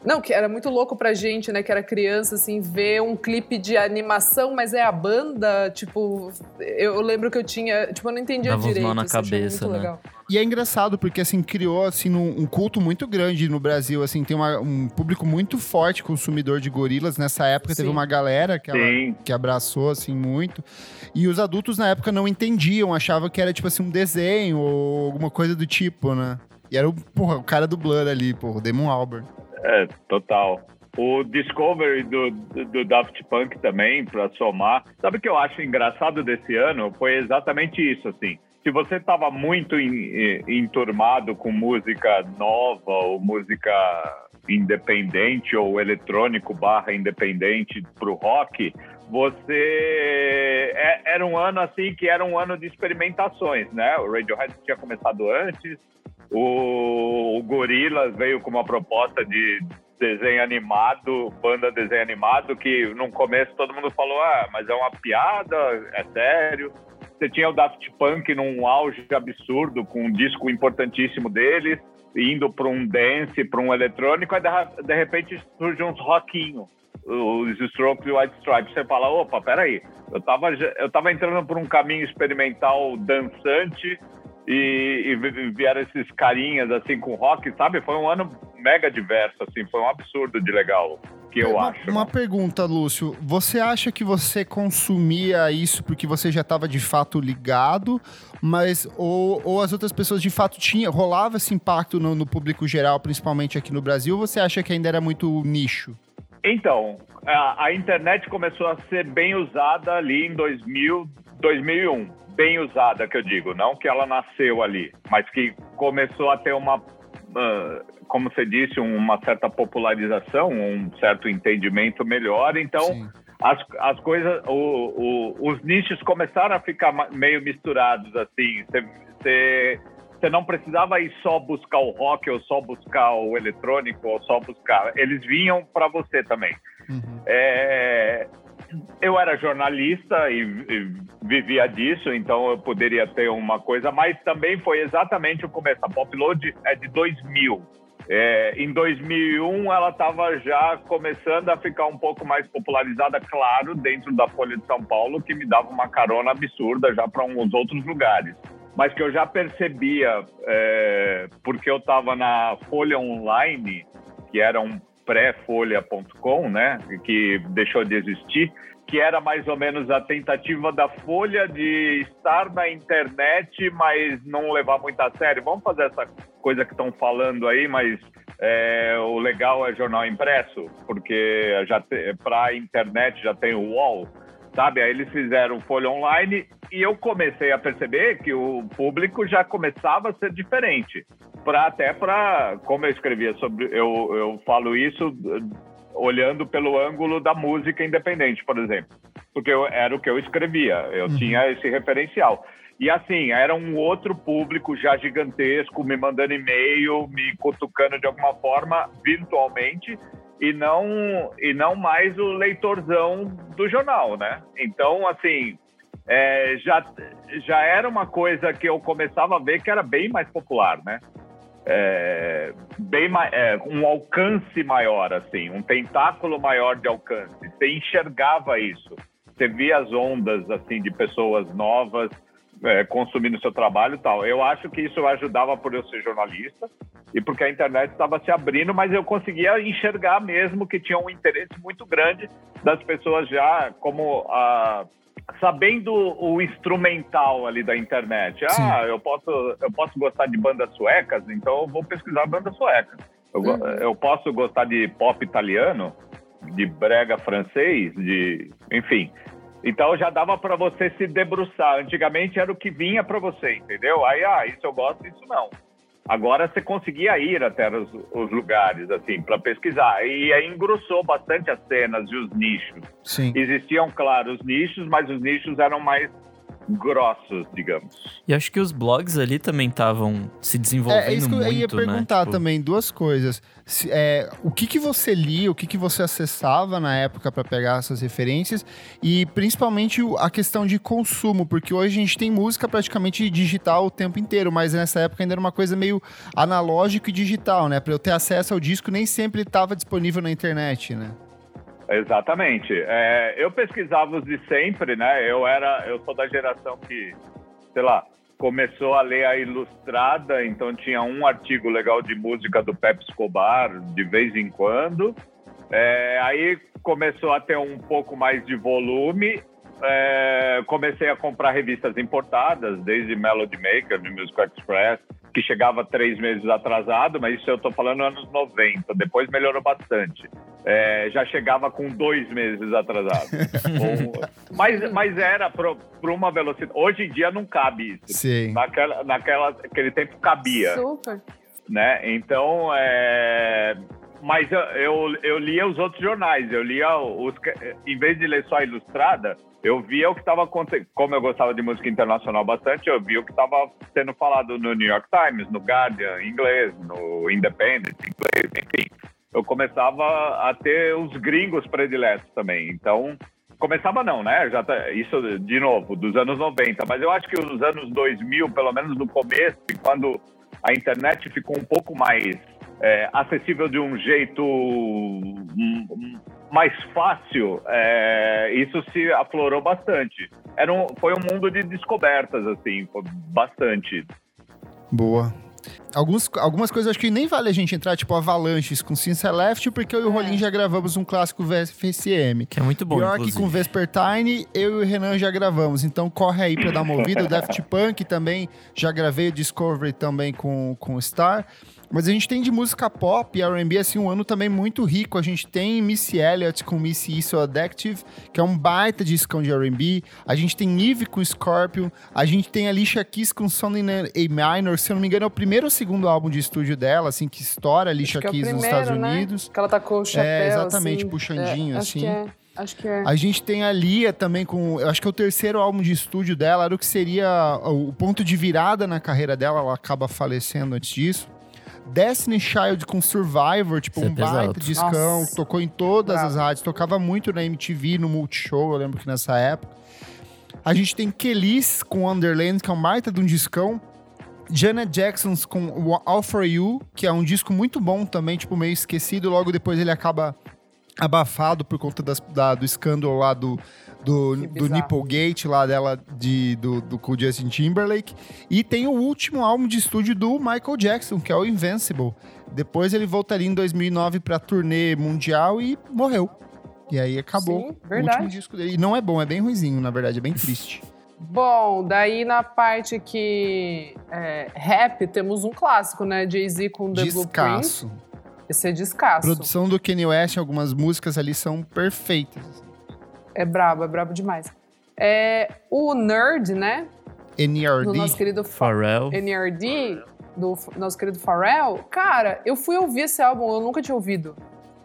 Não, que era muito louco pra gente, né, que era criança, assim, ver um clipe de animação, mas é a banda, tipo, eu lembro que eu tinha, tipo, eu não entendia Dava direito. na cabeça, né? Legal. E é engraçado, porque, assim, criou, assim, um, culto muito grande no Brasil, assim, tem uma, um público muito forte consumidor de gorilas. Nessa época Sim. teve uma galera que, ela, que abraçou, assim, muito. E os adultos, na época, não entendiam, achavam que era, tipo assim, um desenho ou alguma coisa do tipo, né? E era o, porra, o cara do Blur ali, porra, o Damon Albarn. É, total. O Discovery do, do, do Daft Punk também, para somar. Sabe o que eu acho engraçado desse ano? Foi exatamente isso, assim. Se você estava muito enturmado com música nova ou música independente ou eletrônico barra independente para o rock, você é, era um ano assim que era um ano de experimentações, né? O Radiohead tinha começado antes, o, o Gorilas veio com uma proposta de desenho animado, banda desenho animado, que no começo todo mundo falou, ah, mas é uma piada, é sério. Você tinha o Daft Punk num auge absurdo, com um disco importantíssimo deles, indo para um dance, para um eletrônico, aí de, de repente surge uns rockinho, os Strokes e White Stripes. Você fala, opa, peraí, eu tava, eu tava entrando por um caminho experimental dançante, e, e, vieram esses carinhas assim com rock, sabe? Foi um ano mega diverso, assim, foi um absurdo de legal. Que eu uma, acho. Uma pergunta, Lúcio. Você acha que você consumia isso porque você já estava de fato ligado, mas ou, ou as outras pessoas de fato tinham, rolava esse impacto no, no público geral, principalmente aqui no Brasil, ou você acha que ainda era muito nicho? Então, a, a internet começou a ser bem usada ali em 2000, 2001 bem usada, que eu digo, não que ela nasceu ali, mas que começou a ter uma, uh, como você disse, uma certa popularização, um certo entendimento melhor. Então, as, as coisas, o, o, os nichos começaram a ficar meio misturados, assim. Você você não precisava ir só buscar o rock ou só buscar o eletrônico ou só buscar. Eles vinham para você também. Uhum. É, eu era jornalista e, e, vivia disso, então eu poderia ter uma coisa, mas também foi exatamente o começo. A Popload é de 2000. É, em 2001, ela estava já começando a ficar um pouco mais popularizada, claro, dentro da Folha de São Paulo, que me dava uma carona absurda já para uns outros lugares. Mas que eu já percebia, é, porque eu estava na Folha Online, que era um pré-folha.com, né, que deixou de existir, que era mais ou menos a tentativa da Folha de estar na internet, mas não levar muito a sério. Vamos fazer essa coisa que estão falando aí, mas é, o legal é jornal impresso, porque para a internet já tem o UOL, sabe? Aí eles fizeram Folha Online e eu comecei a perceber que o público já começava a ser diferente para até para como eu escrevia sobre eu, eu falo isso olhando pelo ângulo da música independente, por exemplo, porque eu, era o que eu escrevia, eu uhum. tinha esse referencial. E assim, era um outro público já gigantesco, me mandando e-mail, me cutucando de alguma forma virtualmente e não e não mais o leitorzão do jornal, né? Então, assim, é, já já era uma coisa que eu começava a ver que era bem mais popular, né? É, bem é, um alcance maior, assim, um tentáculo maior de alcance. Você enxergava isso. Você via as ondas assim de pessoas novas é, consumindo seu trabalho e tal. Eu acho que isso ajudava por eu ser jornalista, e porque a internet estava se abrindo, mas eu conseguia enxergar mesmo que tinha um interesse muito grande das pessoas já como a sabendo o instrumental ali da internet. Sim. Ah, eu posso eu posso gostar de bandas suecas, então eu vou pesquisar bandas suecas. Eu, uhum. eu posso gostar de pop italiano, de brega francês, de enfim. Então já dava para você se debruçar. Antigamente era o que vinha para você, entendeu? Aí, ah, isso eu gosto, isso não. Agora você conseguia ir até os, os lugares, assim, para pesquisar. E aí engrossou bastante as cenas e os nichos. Sim. Existiam, claro, os nichos, mas os nichos eram mais grossos, digamos. E acho que os blogs ali também estavam se desenvolvendo muito, É, isso que eu muito, ia né? perguntar né? tipo... também, duas coisas. Se, é, o que, que você lia, o que, que você acessava na época para pegar essas referências e principalmente a questão de consumo, porque hoje a gente tem música praticamente digital o tempo inteiro, mas nessa época ainda era uma coisa meio analógico e digital, né? Para eu ter acesso ao disco nem sempre estava disponível na internet, né? Exatamente. É, eu pesquisava os de sempre, né? Eu era, eu sou da geração que, sei lá, começou a ler a Ilustrada, então tinha um artigo legal de música do Pepe Escobar de vez em quando. É, aí começou a ter um pouco mais de volume. É, comecei a comprar revistas importadas, desde Melody Maker, de Musical Express, que chegava três meses atrasado, mas isso eu estou falando anos 90. Depois melhorou bastante é, já chegava com dois meses atrasado. mas, mas era para uma velocidade. Hoje em dia não cabe isso. Sim. Naquela, naquela, naquele tempo cabia. Super. Né? Então, é... mas eu, eu, eu, lia os outros jornais. Eu lia os. Em vez de ler só a ilustrada, eu via o que estava acontecendo. Como eu gostava de música internacional bastante, eu via o que estava sendo falado no New York Times, no Guardian, em inglês, no Independent, em inglês, enfim eu começava a ter os gringos prediletos também. Então, começava não, né? Já tá, isso de novo, dos anos 90, mas eu acho que nos anos 2000, pelo menos no começo, quando a internet ficou um pouco mais é, acessível de um jeito mais fácil, é, isso se aflorou bastante. Era um, foi um mundo de descobertas, assim, bastante. Boa. Alguns, algumas coisas acho que nem vale a gente entrar, tipo Avalanches com Since Left, porque eu e o Rolim é. já gravamos um clássico VFSM. Que é muito bom, Pior que com Vespertine, eu e o Renan já gravamos. Então corre aí pra dar uma ouvida. o Daft Punk também, já gravei o Discovery também com, com o Star. Mas a gente tem de música pop e R&B, assim, um ano também muito rico. A gente tem Missy Elliott com Missy Isso Addictive, que é um baita discão de R&B. A gente tem Eve com Scorpion. A gente tem Alicia Keys com Something A Minor. Se eu não me engano, é o primeiro segundo álbum de estúdio dela, assim, que estoura Alicia Keys é primeiro, nos Estados né? Unidos. Que ela tá com o chapéu, É, exatamente, assim. puxandinho, é, assim. É. Acho que é. A gente tem a Lia também com. Eu acho que é o terceiro álbum de estúdio dela. Era o que seria o ponto de virada na carreira dela. Ela acaba falecendo antes disso. Destiny Child com Survivor, tipo, um é baita discão, Nossa. tocou em todas Bravo. as rádios, tocava muito na MTV, no Multishow, eu lembro que nessa época. A gente tem Kelis com Underland, que é um baita de um discão. Janet Jackson com All For You, que é um disco muito bom também, tipo, meio esquecido. Logo depois ele acaba abafado por conta das, da, do escândalo lá do, do, do Nipplegate lá dela, de, do, do, com Justin Timberlake. E tem o último álbum de estúdio do Michael Jackson, que é o Invincible. Depois ele voltaria em 2009 pra turnê mundial e morreu. E aí acabou Sim, o último disco dele. E não é bom, é bem ruizinho, na verdade, é bem triste. Bom, daí na parte que é, rap, temos um clássico, né? Jay-Z com The Descasso. Blueprint. Esse é descasso. A produção do Kanye West, algumas músicas ali são perfeitas. É brabo, é brabo demais. É, o Nerd, né? NRD. Do nosso querido Pharrell. NRD, do nosso querido Pharrell. Cara, eu fui ouvir esse álbum, eu nunca tinha ouvido.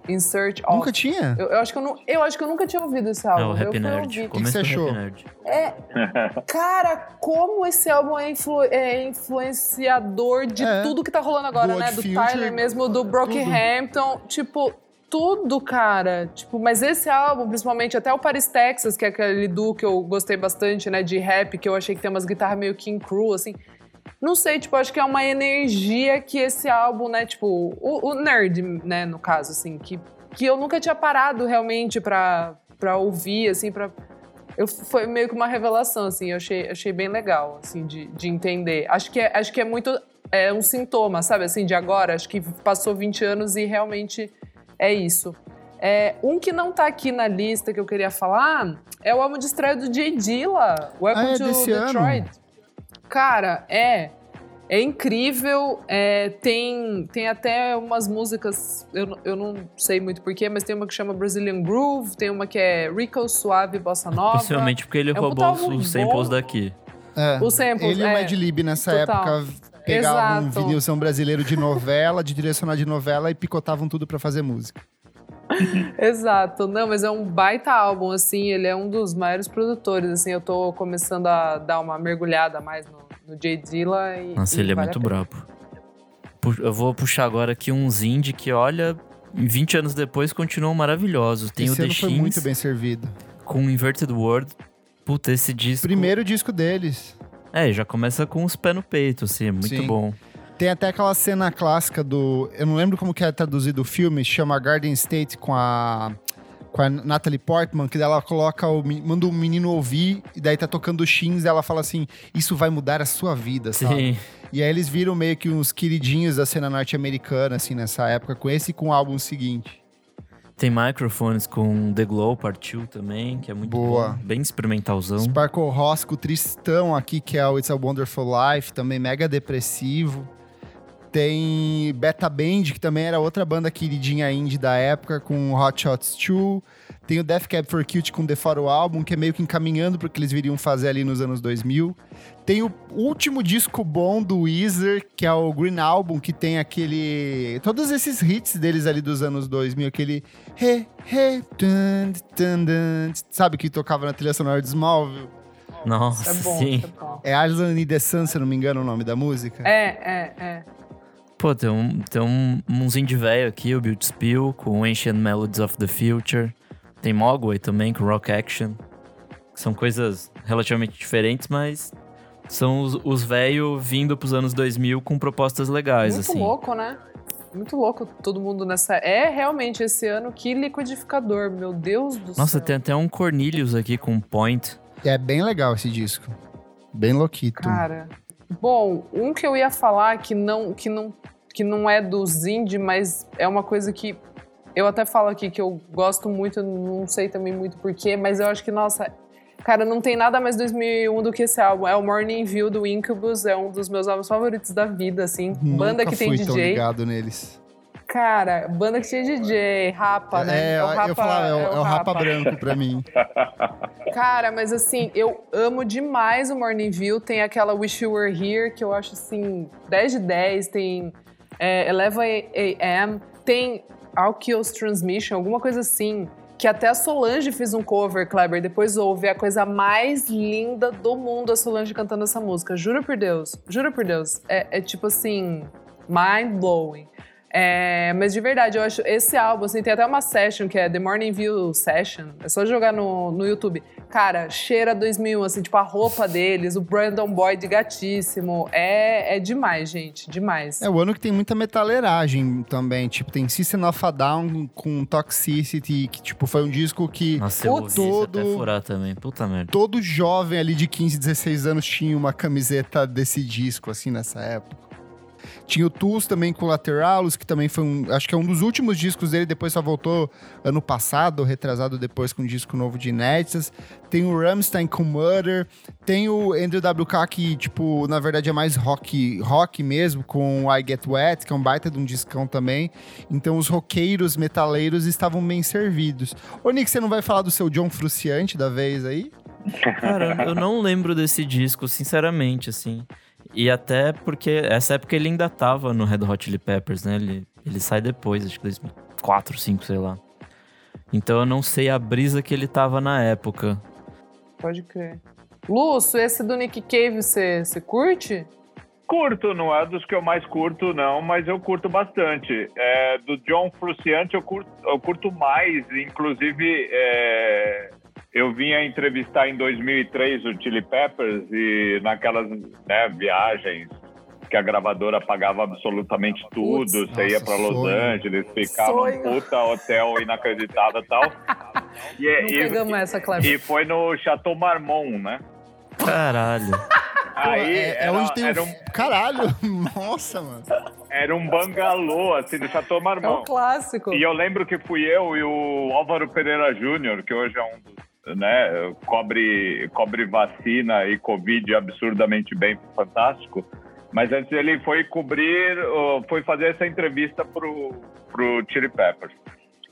In Search of. Nunca tinha? Eu, eu, acho que eu, não, eu acho que eu nunca tinha ouvido esse álbum. É o Happy Nerd. O que, que, você achou? É, cara, como esse álbum é, influ, é influenciador de é, tudo que tá rolando agora, do né? Do Future, Tyler mesmo, do Brockhampton. Tipo, tudo, cara. Tipo, mas esse álbum, principalmente até o Paris Texas, que é aquele do que eu gostei bastante, né? De rap, que eu achei que tem umas guitarras meio King Crew, assim. Não sei, tipo, acho que é uma energia que esse álbum, né, tipo, o, o nerd, né, no caso, assim, que, que eu nunca tinha parado realmente pra, pra ouvir, assim, pra. Eu, foi meio que uma revelação, assim, eu achei, achei bem legal, assim, de, de entender. Acho que, é, acho que é muito é um sintoma, sabe, assim, de agora. Acho que passou 20 anos e realmente é isso. É, um que não tá aqui na lista que eu queria falar é o álbum de estreia do J. Dilla, Welcome ah, é to Detroit. Ano? Cara, é. É incrível, é, tem, tem até umas músicas, eu, eu não sei muito porquê, mas tem uma que chama Brazilian Groove, tem uma que é Rico Suave Bossa Nova. Possivelmente porque ele é roubou os samples daqui. É, os samples, ele e o é, Mad Lib nessa total. época pegavam Exato. um vinilzão brasileiro de novela, de direcionar de novela e picotavam tudo pra fazer música. Exato, não, mas é um baita álbum, assim, ele é um dos maiores produtores, assim, eu tô começando a dar uma mergulhada mais no, no Jay Dilla e... Nossa, e ele é vale muito a pena. brabo. Eu vou puxar agora aqui uns indie que, olha, 20 anos depois continuam maravilhosos. Tem Esse o The ano foi muito Shins bem servido. com Inverted World. Puta, esse disco... Primeiro disco deles. É, já começa com os pés no peito, assim, é muito Sim. bom. Tem até aquela cena clássica do. Eu não lembro como que é traduzido o filme, chama Garden State com a. Com a Natalie Portman, que ela coloca o. manda um menino ouvir, e daí tá tocando o Shins, e ela fala assim: Isso vai mudar a sua vida, sabe? Sim. E aí eles viram meio que uns queridinhos da cena norte-americana, assim, nessa época, com esse e com o álbum seguinte. Tem Microphones com The Glow Partiu também, que é muito Boa. bom. Bem experimentalzão. Sparkle Ross com o Tristão aqui, que é o It's a Wonderful Life, também mega depressivo. Tem Beta Band, que também era outra banda queridinha indie da época, com Hot Shots 2. Tem o Death Cab for Cute com The Photo Album, que é meio que encaminhando pro que eles viriam fazer ali nos anos 2000. Tem o último disco bom do Weezer, que é o Green Album, que tem aquele... Todos esses hits deles ali dos anos 2000, aquele... Hey, hey, dun, dun, dun, sabe, que tocava na trilha sonora de Smallville. Nossa, É bom, sim. é bom. É Island in the Sun, se eu não me engano o nome da música. É, é, é. Pô, tem um, tem um, uns indie velho aqui, o Build Spill, com Ancient Melodies of the Future. Tem Mogwai também, com Rock Action. São coisas relativamente diferentes, mas são os, os velho vindo pros anos 2000 com propostas legais, Muito assim. louco, né? Muito louco todo mundo nessa... É realmente esse ano, que liquidificador, meu Deus do Nossa, céu. tem até um Cornelius aqui com Point. É bem legal esse disco. Bem louquito. Cara, bom, um que eu ia falar que não, que não, que não é dos indie, mas é uma coisa que eu até falo aqui que eu gosto muito, eu não sei também muito porquê, mas eu acho que, nossa, cara, não tem nada mais 2001 do que esse álbum. É o Morning View do Incubus, é um dos meus álbuns favoritos da vida, assim. banda Nunca que tem fui tão DJ. ligado neles. Cara, banda que tinha DJ, Rapa, né? É, o Rapa, eu falava, é, o, é o rapa branco pra mim. Cara, mas assim, eu amo demais o Morning View. Tem aquela Wish You Were Here, que eu acho assim, 10 de 10. Tem é, 11 AM. Tem Alkios Transmission, alguma coisa assim. Que até a Solange fez um cover, Kleber. Depois ouve. É a coisa mais linda do mundo a Solange cantando essa música. Juro por Deus. Juro por Deus. É, é tipo assim, mind blowing. É, mas de verdade, eu acho esse álbum, assim, tem até uma session que é The Morning View Session. É só jogar no, no YouTube. Cara, cheira 2001, assim, tipo a roupa deles, o Brandon Boyd gatíssimo. É, é demais, gente, demais. É o ano que tem muita metaleiragem também. Tipo, tem System of a Down com Toxicity, que tipo, foi um disco que Nossa, eu todo, até furar também. Puta merda. todo jovem ali de 15, 16 anos tinha uma camiseta desse disco, assim, nessa época. Tinha o Tools também com Lateralus, que também foi um. Acho que é um dos últimos discos dele, depois só voltou ano passado, retrasado depois com um disco novo de inéditas. Tem o Rammstein com Murder. Tem o Andrew WK, que, tipo, na verdade é mais rock, rock mesmo, com I Get Wet, que é um baita de um discão também. Então os roqueiros, metaleiros estavam bem servidos. Ô, Nick, você não vai falar do seu John Fruciante da vez aí? Cara, eu não lembro desse disco, sinceramente, assim. E até porque essa época ele ainda tava no Red Hot Chili Peppers, né? Ele, ele sai depois, acho que 2004, 2005, sei lá. Então eu não sei a brisa que ele tava na época. Pode crer. Lúcio, esse do Nick Cave, você você curte? Curto, não é dos que eu mais curto, não, mas eu curto bastante. É, do John Frusciante eu curto, eu curto mais, inclusive é, eu vim a entrevistar em 2003 o Chili Peppers e naquelas né, viagens que a gravadora pagava absolutamente tudo, Putz, você ia para Los sonho. Angeles, ficava Sonho. um puta hotel inacreditável e tal. E, é, Não e- pegamos essa, Kleber. e foi no Chateau Marmont, né? Caralho. Aí, é, é era, onde tem um... Caralho, nossa, mano. Era um bangalô, assim, do Chateau Marmont. É um clássico. E eu lembro que fui eu e o Álvaro Pereira Júnior, que hoje é um dos, né, cobre, cobre vacina e Covid absurdamente bem, fantástico. Mas antes ele foi cobrir, foi fazer essa entrevista pro, pro Chili Peppers.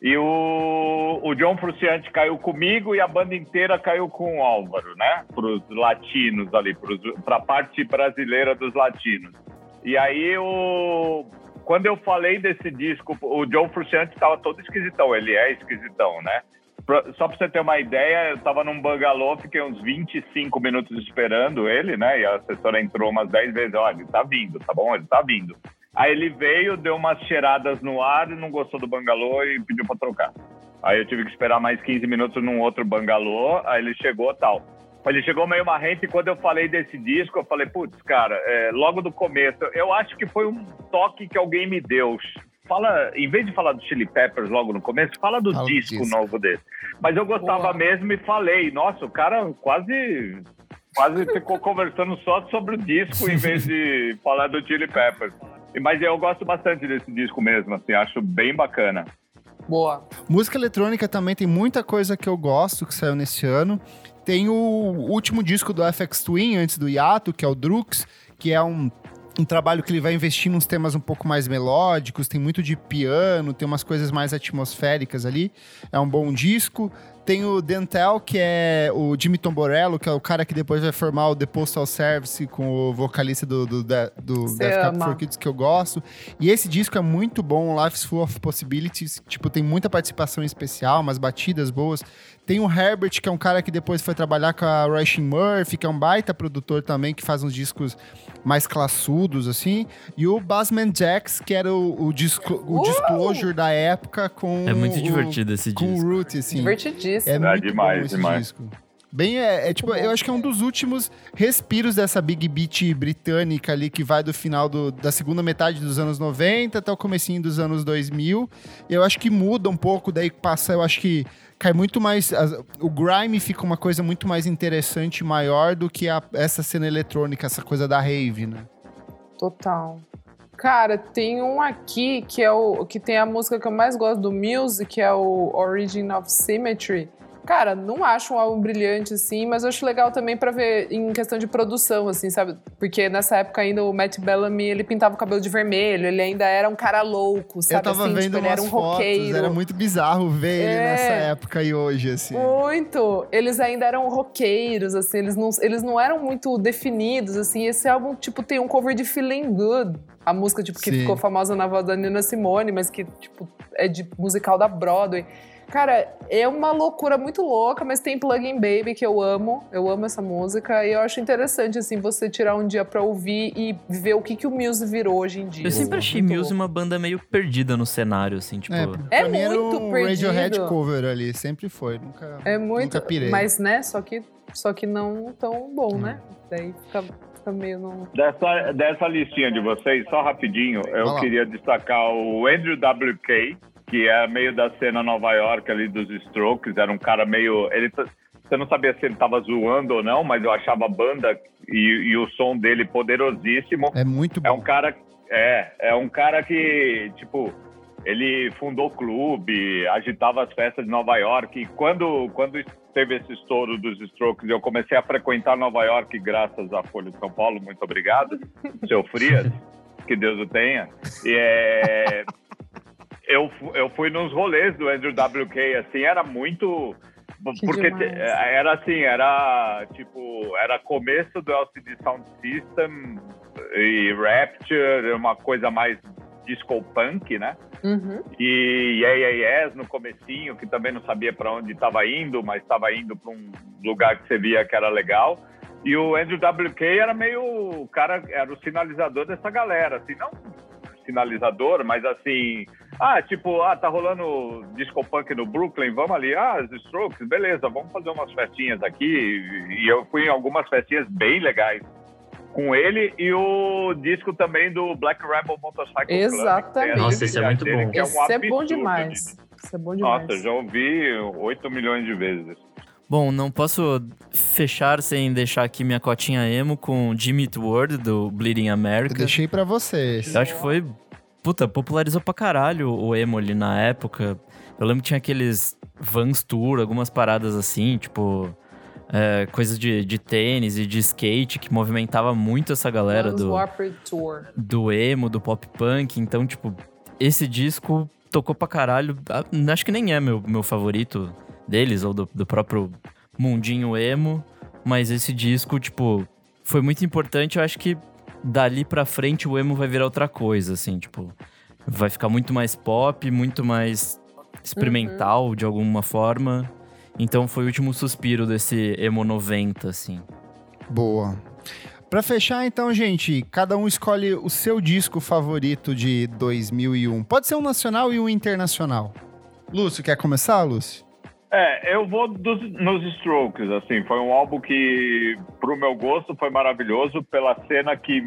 E o, o John Frusciante caiu comigo e a banda inteira caiu com o Álvaro, né? Para os latinos ali, para a parte brasileira dos latinos. E aí, o, quando eu falei desse disco, o John Frusciante estava todo esquisitão, ele é esquisitão, né? Só para você ter uma ideia, eu estava num bangalô, fiquei uns 25 minutos esperando ele, né? E a assessora entrou umas 10 vezes, olha, ele tá vindo, tá bom? Ele tá vindo. Aí ele veio, deu umas cheiradas no ar, não gostou do bangalô e pediu para trocar. Aí eu tive que esperar mais 15 minutos num outro bangalô, aí ele chegou tal. Ele chegou meio marrento e quando eu falei desse disco, eu falei, putz, cara, é, logo do começo, eu acho que foi um toque que alguém me deu. Fala, em vez de falar do Chili Peppers logo no começo, fala do fala disco, disco, novo dele. Mas eu gostava Boa. mesmo e falei, nossa, o cara quase quase ficou conversando só sobre o disco em vez de falar do Chili Peppers. Mas eu gosto bastante desse disco mesmo, assim, acho bem bacana. Boa. Música eletrônica também tem muita coisa que eu gosto que saiu nesse ano. Tem o último disco do FX Twin, antes do Yato, que é o Drux, que é um um trabalho que ele vai investir nos temas um pouco mais melódicos, tem muito de piano, tem umas coisas mais atmosféricas ali. É um bom disco. Tem o Dentel, que é o Jimmy Tomborello, que é o cara que depois vai formar o The Postal Service com o vocalista do, do, do, do Death Cab for Kids, que eu gosto. E esse disco é muito bom, Life's Full of Possibilities. Tipo, tem muita participação especial, umas batidas boas. Tem o Herbert, que é um cara que depois foi trabalhar com a Rushing Murphy, que é um baita produtor também, que faz uns discos mais classudos, assim. E o Bassman Jacks, que era o, o, disclo o disclosure da época com. É muito o, divertido esse com disco. Com o Root, assim. Divertidíssimo. É, muito é demais, bom esse demais. disco. Bem, é, é, tipo, eu acho que é um dos últimos respiros dessa Big Beat britânica ali, que vai do final do, da segunda metade dos anos 90 até o comecinho dos anos 2000. Eu acho que muda um pouco, daí passa, eu acho que cai muito mais. o grime fica uma coisa muito mais interessante, maior do que a, essa cena eletrônica, essa coisa da rave, né? Total. Cara, tem um aqui que é o que tem a música que eu mais gosto do Music, que é o Origin of Symmetry Cara, não acho um álbum brilhante, assim, mas eu acho legal também para ver em questão de produção, assim, sabe? Porque nessa época ainda o Matt Bellamy, ele pintava o cabelo de vermelho, ele ainda era um cara louco, sabe? Eu tava assim, vendo tipo, ele era um fotos, roqueiro. Era muito bizarro ver é, ele nessa época e hoje, assim. Muito! Eles ainda eram roqueiros, assim, eles não, eles não eram muito definidos, assim. Esse álbum, tipo, tem um cover de Feeling Good, a música, tipo, que Sim. ficou famosa na voz da Nina Simone, mas que, tipo, é de musical da Broadway. Cara, é uma loucura muito louca, mas tem Plugin Baby que eu amo. Eu amo essa música e eu acho interessante assim você tirar um dia para ouvir e ver o que que o Muse virou hoje em dia. Eu sempre achei muito Muse louco. uma banda meio perdida no cenário assim, tipo. É, é muito um perdido. Radiohead cover ali, sempre foi, nunca É muito, nunca pirei. mas né, só que só que não tão bom, hum. né? Daí fica meio no... Dessa, dessa listinha de vocês, só rapidinho, eu queria destacar o Andrew WK, que é meio da cena Nova York ali dos Strokes, era um cara meio. Ele, você não sabia se ele estava zoando ou não, mas eu achava a banda e, e, o som dele poderosíssimo. É muito bom. É um cara. É, é um cara que, tipo, ele fundou clube, agitava as festas de Nova York. E quando, quando teve esse estouro dos Strokes, eu comecei a frequentar Nova York graças à Folha de São Paulo. Muito obrigado, seu Frias. que Deus o tenha. E é, eu, eu fui nos rolês do Andrew WK, assim, era muito. Que porque demais. era assim, era tipo, era começo do LCD Sound System e Rapture, uma coisa mais disco punk, né? Uhum. E Yeah, yeah Yes no comecinho, que também não sabia para onde estava indo, mas estava indo para um lugar que você via que era legal. E o Andrew WK era meio o cara, era o sinalizador dessa galera, assim, não sinalizador, mas assim, ah, tipo, ah, tá rolando disco punk no Brooklyn, vamos ali, ah, os Strokes, beleza, vamos fazer umas festinhas aqui. E eu fui em algumas festinhas bem legais com ele e o disco também do Black Rebel Motorcycle Exatamente. Nossa, esse é muito bom. Dele, é um esse é bom demais. De... Isso é bom demais. Nossa, já ouvi 8 milhões de vezes. Bom, não posso fechar sem deixar aqui minha cotinha emo com Jimmy World, do Bleeding America. Eu deixei pra vocês. Eu acho que foi... Puta, popularizou pra caralho o emo ali na época. Eu lembro que tinha aqueles Vans Tour, algumas paradas assim, tipo... É, coisas de, de tênis e de skate que movimentava muito essa galera Vans do, Warped Tour. do emo, do pop punk. Então, tipo, esse disco tocou pra caralho. Acho que nem é meu, meu favorito deles, ou do, do próprio mundinho emo. Mas esse disco, tipo, foi muito importante. Eu acho que dali pra frente o emo vai virar outra coisa, assim, tipo. Vai ficar muito mais pop, muito mais experimental de alguma forma. Então foi o último suspiro desse emo 90, assim. Boa. Pra fechar, então, gente, cada um escolhe o seu disco favorito de 2001. Pode ser um nacional e um internacional. Lúcio, quer começar, Lúcio? É, eu vou dos, nos Strokes, assim, foi um álbum que, pro meu gosto, foi maravilhoso, pela cena que,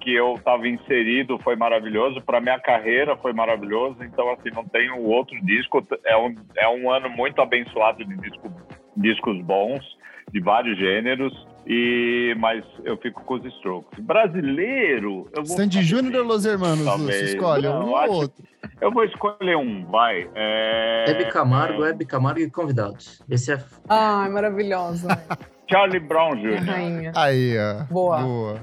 que eu tava inserido foi maravilhoso, pra minha carreira foi maravilhoso, então, assim, não tenho outro disco, é um, é um ano muito abençoado de disco, discos bons, de vários gêneros, e, mas eu fico com os Strokes. Brasileiro, eu vou... Sandy Júnior ou Los Hermanos, Talvez. Lúcio? Escolhe um ou outro. Eu vou escolher um, vai. É... Hebe Camargo, Hebe Camargo e convidados. Esse é Ai, maravilhosa. Charlie Brown Jr. rainha. Aí, ó. Boa. Boa.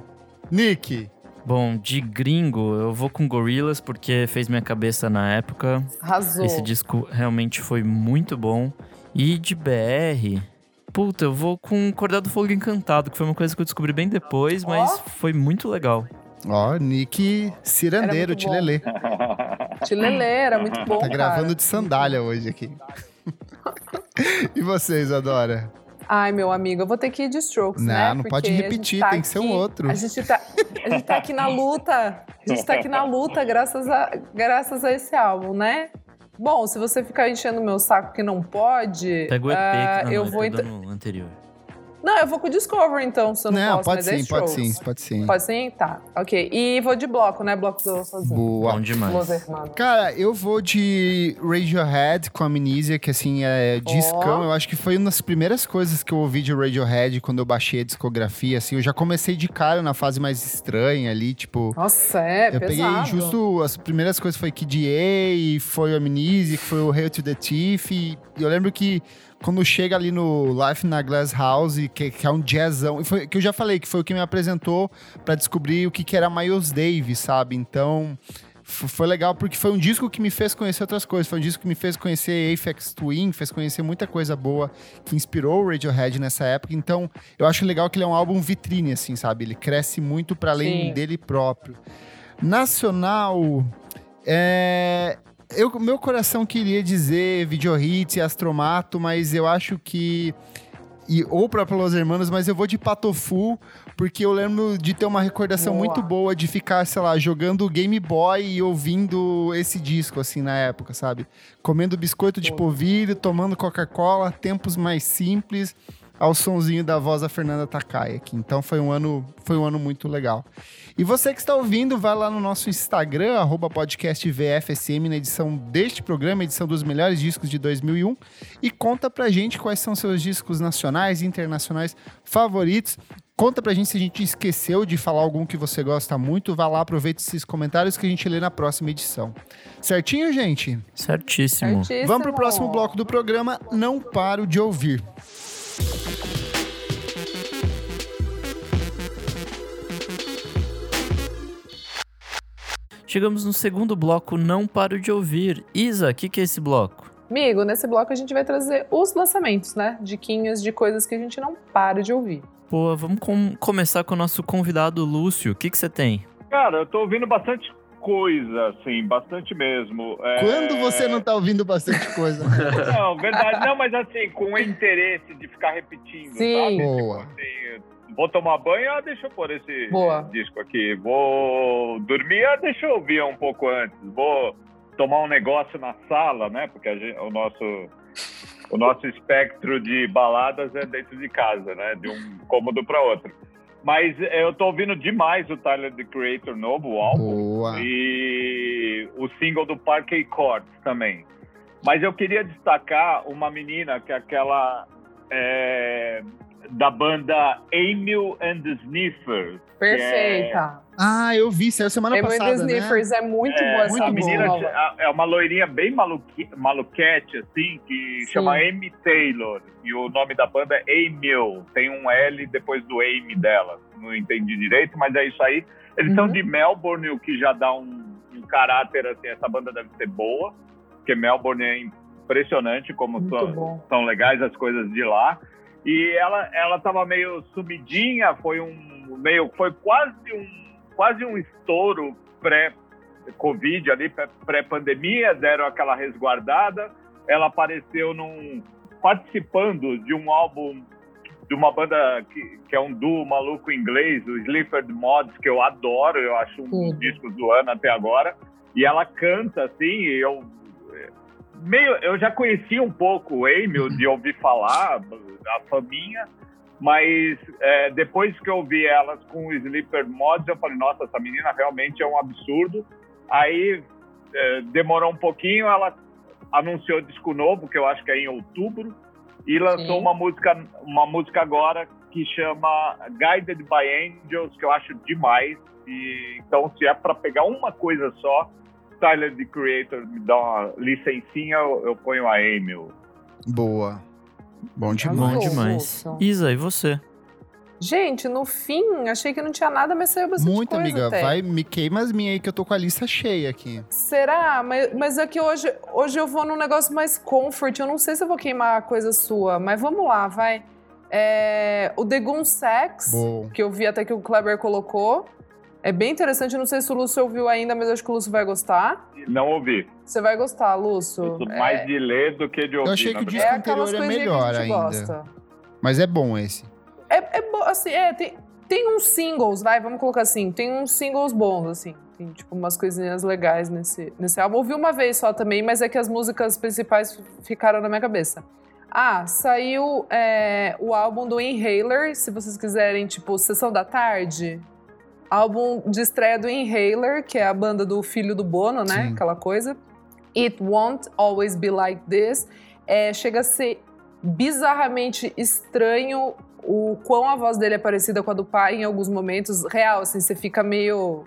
Nick. Bom, de gringo, eu vou com Gorillaz porque fez minha cabeça na época. Arrasou. Esse disco realmente foi muito bom. E de BR, puta, eu vou com Cordel do Fogo Encantado, que foi uma coisa que eu descobri bem depois, mas Ó. foi muito legal. Ó, Nick cirandeiro. Tilelê. Tilelê, era muito bom, Tá cara. gravando de sandália hoje aqui. e vocês, Adora? Ai, meu amigo, eu vou ter que ir de Strokes, Não, né? não Porque pode repetir, tá tem que ser um outro. A gente, tá, a gente tá aqui na luta. A gente tá aqui na luta graças a, graças a esse álbum, né? Bom, se você ficar enchendo meu saco que não pode, Pega o EP, ah, que não, eu não, vou é do ano anterior. Não, eu vou com o Discovery então, se eu não, Não, posso, pode mas é sim, pode Strokes. sim, pode sim. Pode sim? Tá, ok. E vou de bloco, né? Bloco do sozinho. Boa. Bom demais. Cara, eu vou de Radiohead com Amnesia, que assim é discão. Eu acho que foi uma das primeiras coisas que eu ouvi de Radiohead quando eu baixei a discografia. Assim, eu já comecei de cara na fase mais estranha ali, tipo. Nossa, é eu pesado. peguei justo as primeiras coisas foi Kid A, e foi o Amnesia, que foi o Hail to the Thief. E eu lembro que quando chega ali no Life na Glass House, que, que é um jazzão, foi, que eu já falei que foi o que me apresentou pra descobrir o que, que era Miles Davis, sabe? Então, foi legal porque foi um disco que me fez conhecer outras coisas. Foi um disco que me fez conhecer Aphex Twin, fez conhecer muita coisa boa que inspirou o Radiohead nessa época. Então, eu acho legal que ele é um álbum vitrine, assim, sabe? Ele cresce muito para além Sim. dele próprio. Nacional, é... Eu, meu coração queria dizer Videohits e Astromato, mas eu acho que e, ou para Los Hermanos, mas eu vou de Patofu, porque eu lembro de ter uma recordação Boa. muito boa de ficar, sei lá, jogando Game Boy e ouvindo esse disco, assim, na época, sabe? Comendo biscoito de Boa. polvilho, tomando Coca-Cola, tempos mais simples, ao sonzinho da voz da Fernanda Takai aqui. Então foi um ano, foi um ano muito legal. E você que está ouvindo, vai lá no nosso Instagram, arroba podcast VFSM, na edição deste programa, edição dos melhores discos de 2001, e conta pra gente quais são seus discos nacionais e internacionais favoritos. Conta pra gente se a gente esqueceu de falar algum que você gosta muito. Vá lá, aproveite esses comentários que a gente lê na próxima edição. Certinho, gente? Certíssimo. Certíssimo. Vamos pro próximo bloco do programa. Não paro de ouvir. Chegamos no segundo bloco, não paro de ouvir. Isa, o que, que é esse bloco? Amigo, nesse bloco a gente vai trazer os lançamentos, né? Diquinhas de coisas que a gente não para de ouvir. Pô, vamos com- começar com o nosso convidado Lúcio. O que, que você tem? Cara, eu tô ouvindo bastante coisa, assim, bastante mesmo. É, Quando você não tá ouvindo bastante coisa? Não, verdade. Não, mas assim, com o interesse de ficar repetindo, Sim. sabe? Boa. Tipo assim, vou tomar banho, ah, deixa eu pôr esse Boa. disco aqui. Vou dormir, ah, deixa eu ouvir um pouco antes. Vou tomar um negócio na sala, né? Porque a gente- o nosso o nosso espectro de baladas é dentro de casa, né? De um cômodo para outro. Mas eu tô ouvindo demais o Tyler the Creator novo, o álbum. Boa. E o single do Parquet Courts também. Mas eu queria destacar uma menina que é aquela é, da banda Emil and the Sniffers. Perfeita. É... Ah, eu vi, saiu semana Emil passada, and the Sniffers né? é muito é, boa essa menina é uma loirinha bem maluque, maluquete, assim, que Sim. chama Amy Taylor. E o nome da banda é Emil. Tem um L depois do Amy dela. Não entendi direito, mas é isso aí. Eles uhum. são de Melbourne, o que já dá um, um caráter, assim, essa banda deve ser boa. Porque Melbourne é impressionante como são, são, legais as coisas de lá. E ela ela estava meio sumidinha, foi um meio foi quase um quase um estouro pré Covid ali, pré-pandemia, deram aquela resguardada. Ela apareceu num participando de um álbum de uma banda que, que é um duo maluco inglês, o Slifford Mods, que eu adoro, eu acho um dos discos do ano até agora. E ela canta assim, e eu meio, eu já conhecia um pouco o Emil de ouvir falar, a faminha, mas é, depois que eu ouvi elas com o Sleeper Mods, eu falei, nossa, essa menina realmente é um absurdo. Aí é, demorou um pouquinho, ela anunciou disco novo, que eu acho que é em outubro, e lançou uma música, uma música agora que chama Guided by Angels, que eu acho demais. E, então, se é para pegar uma coisa só, Tyler, the Creator, me dá uma licencinha, eu, eu ponho a Emil. Boa. Bom demais. Bom demais. Isa, e você? Gente, no fim, achei que não tinha nada, mas saiu bastante Muito, coisa amiga. até. Vai, me queima as minhas aí, que eu tô com a lista cheia aqui. Será? Mas, mas é que hoje, hoje eu vou num negócio mais comfort. Eu não sei se eu vou queimar a coisa sua, mas vamos lá, vai. É, o The Goon Sex, Bom. que eu vi até que o Kleber colocou. É bem interessante, não sei se o Lúcio ouviu ainda, mas acho que o Lúcio vai gostar. Não ouvi. Você vai gostar, Lúcio. Eu sou mais é... de ler do que de ouvir. Eu achei que o disco é anterior é melhor ainda. Gosta. Mas é bom esse. É, é bom, assim, é, tem, tem uns singles, vai, vamos colocar assim, tem uns singles bons, assim. Tem, tipo, umas coisinhas legais nesse, nesse álbum. Ouvi uma vez só também, mas é que as músicas principais ficaram na minha cabeça. Ah, saiu é, o álbum do Inhaler, se vocês quiserem, tipo, Sessão da Tarde álbum de estreia do Inhaler, que é a banda do filho do Bono, né? Sim. Aquela coisa. It Won't Always Be Like This. É, chega a ser bizarramente estranho o quão a voz dele é parecida com a do pai em alguns momentos. Real, assim, você fica meio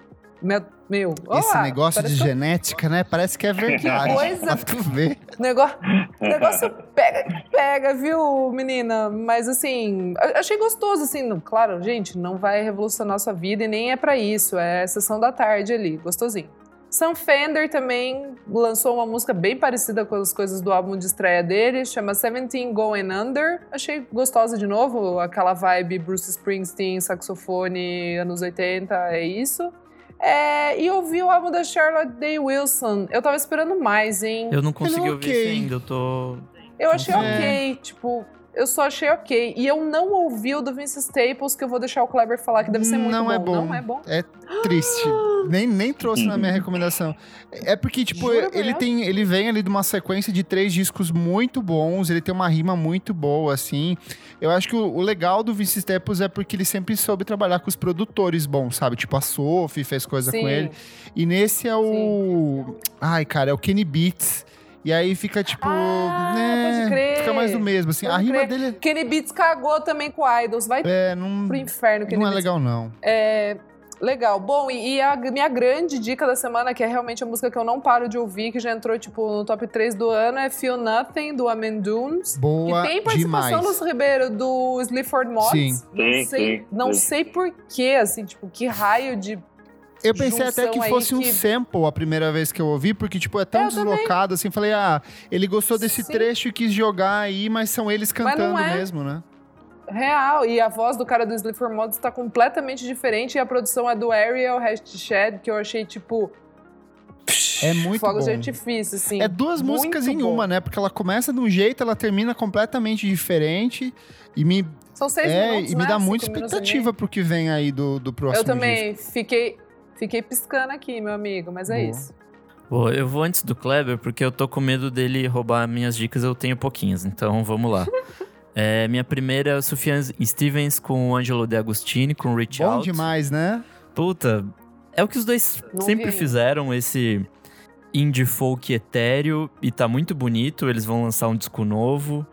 meu, Esse negócio de genética, né? Parece que é verdade. Que coisa. tu ver. Negócio, negócio pega, pega, viu, menina? Mas assim, achei gostoso, assim. Claro, gente, não vai revolucionar a sua vida e nem é para isso. É sessão da tarde ali, gostosinho. Sam Fender também lançou uma música bem parecida com as coisas do álbum de estreia dele, chama Seventeen Going Under. Achei gostosa de novo, aquela vibe Bruce Springsteen, saxofone, anos 80, é isso. É, e ouvi o álbum da Charlotte Day Wilson. Eu tava esperando mais, hein? Eu não consegui ouvir okay. ainda, eu tô. Eu achei é. ok, tipo, eu só achei ok. E eu não ouvi o do Vince Staples, que eu vou deixar o Kleber falar, que deve ser muito não bom. É bom. Não é bom? É triste. nem, nem trouxe na minha recomendação. É porque, tipo, Jura ele tem. Ele vem ali de uma sequência de três discos muito bons, ele tem uma rima muito boa, assim. Eu acho que o, o legal do Vince Staples é porque ele sempre soube trabalhar com os produtores bons, sabe? Tipo, a Sophie fez coisa Sim. com ele. E nesse é o. Sim. Ai, cara, é o Kenny Beats. E aí fica tipo. Ah, né, pode crer. Fica mais do mesmo, assim. Pode a rima crer. dele. É Kenny Beats cagou também com Idols. Vai é, não, pro inferno, Kenny Não é legal, não. É. Legal. Bom, e, a minha grande dica da semana, que é realmente a música que eu não paro de ouvir, que já entrou, tipo, no top 3 do ano, é Feel Nothing, do Amen Dunes. Boa Que tem participação demais. do Ribeiro, do Sleaford Mods. Sim. Não sim, sei, sim, não sim. sei por quê, assim, tipo, que raio de eu pensei até que fosse um que... sample a primeira vez que eu ouvi, porque, tipo, é tão eu deslocado, também. assim. Falei, ah, ele gostou desse Sim. trecho e quis jogar aí, mas são eles cantando é. mesmo, né? Real, e a voz do cara do Sleaford Mods tá completamente diferente, e a produção é do Ariel Shed, que eu achei, tipo... É muito Fogos bom. de artifício, assim. É duas Muito músicas em bom. uma, né? Porque ela começa de um jeito, ela termina completamente diferente. E me, São seis é, minutos, e me né? dá muita expectativa pro que vem aí do, do próximo Eu também disco. fiquei, fiquei piscando aqui, meu amigo, mas é Boa. isso. Pô, eu vou antes do Kleber, porque eu tô com medo dele roubar minhas dicas, eu tenho pouquinhas, então vamos lá. É, minha primeira é o Sufjan Stevens com o Angelo De Agostini, com Reach Bom Out. demais, né? Puta, é o que os dois Não sempre vi. fizeram, esse indie folk etéreo, e tá muito bonito, eles vão lançar um disco novo.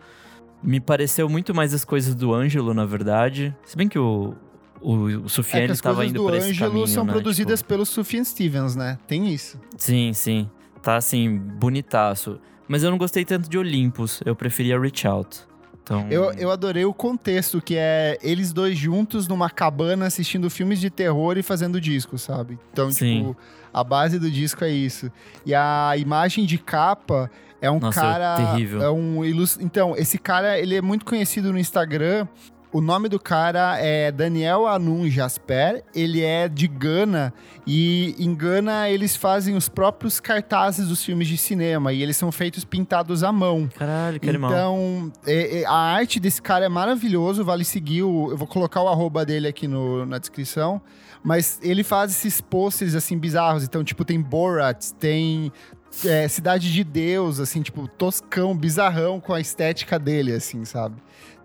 me pareceu muito mais as coisas do Ângelo, na verdade. Se bem que o, o, o É que ele as tava coisas indo do por esse Ângelo caminho, são né? produzidas Tipo, pelo Sufjan Stevens, né? Tem isso. Sim, sim. Tá assim, bonitaço. Mas eu não gostei tanto de Olympus. Eu preferia Reach Out. Então, Eu, eu adorei o contexto, que é eles dois juntos numa cabana assistindo filmes de terror e fazendo disco, sabe? Então, Sim. tipo, a base do disco é isso. E a imagem de capa é um Nossa, cara. terrível. É um ilus... Então, esse cara, ele é muito conhecido no Instagram. O nome do cara é Daniel Anun Jasper. Ele é de Gana. E em Gana eles fazem os próprios cartazes dos filmes de cinema. E eles são feitos pintados à mão. Caralho, que animal. Então, é- é- a arte desse cara é maravilhoso, vale seguir. O, eu vou colocar o arroba dele aqui no- na descrição. Mas ele faz esses posters, assim, bizarros. Então, tipo, tem Borat, tem é, Cidade de Deus, assim, tipo, toscão, bizarrão com a estética dele, assim, sabe?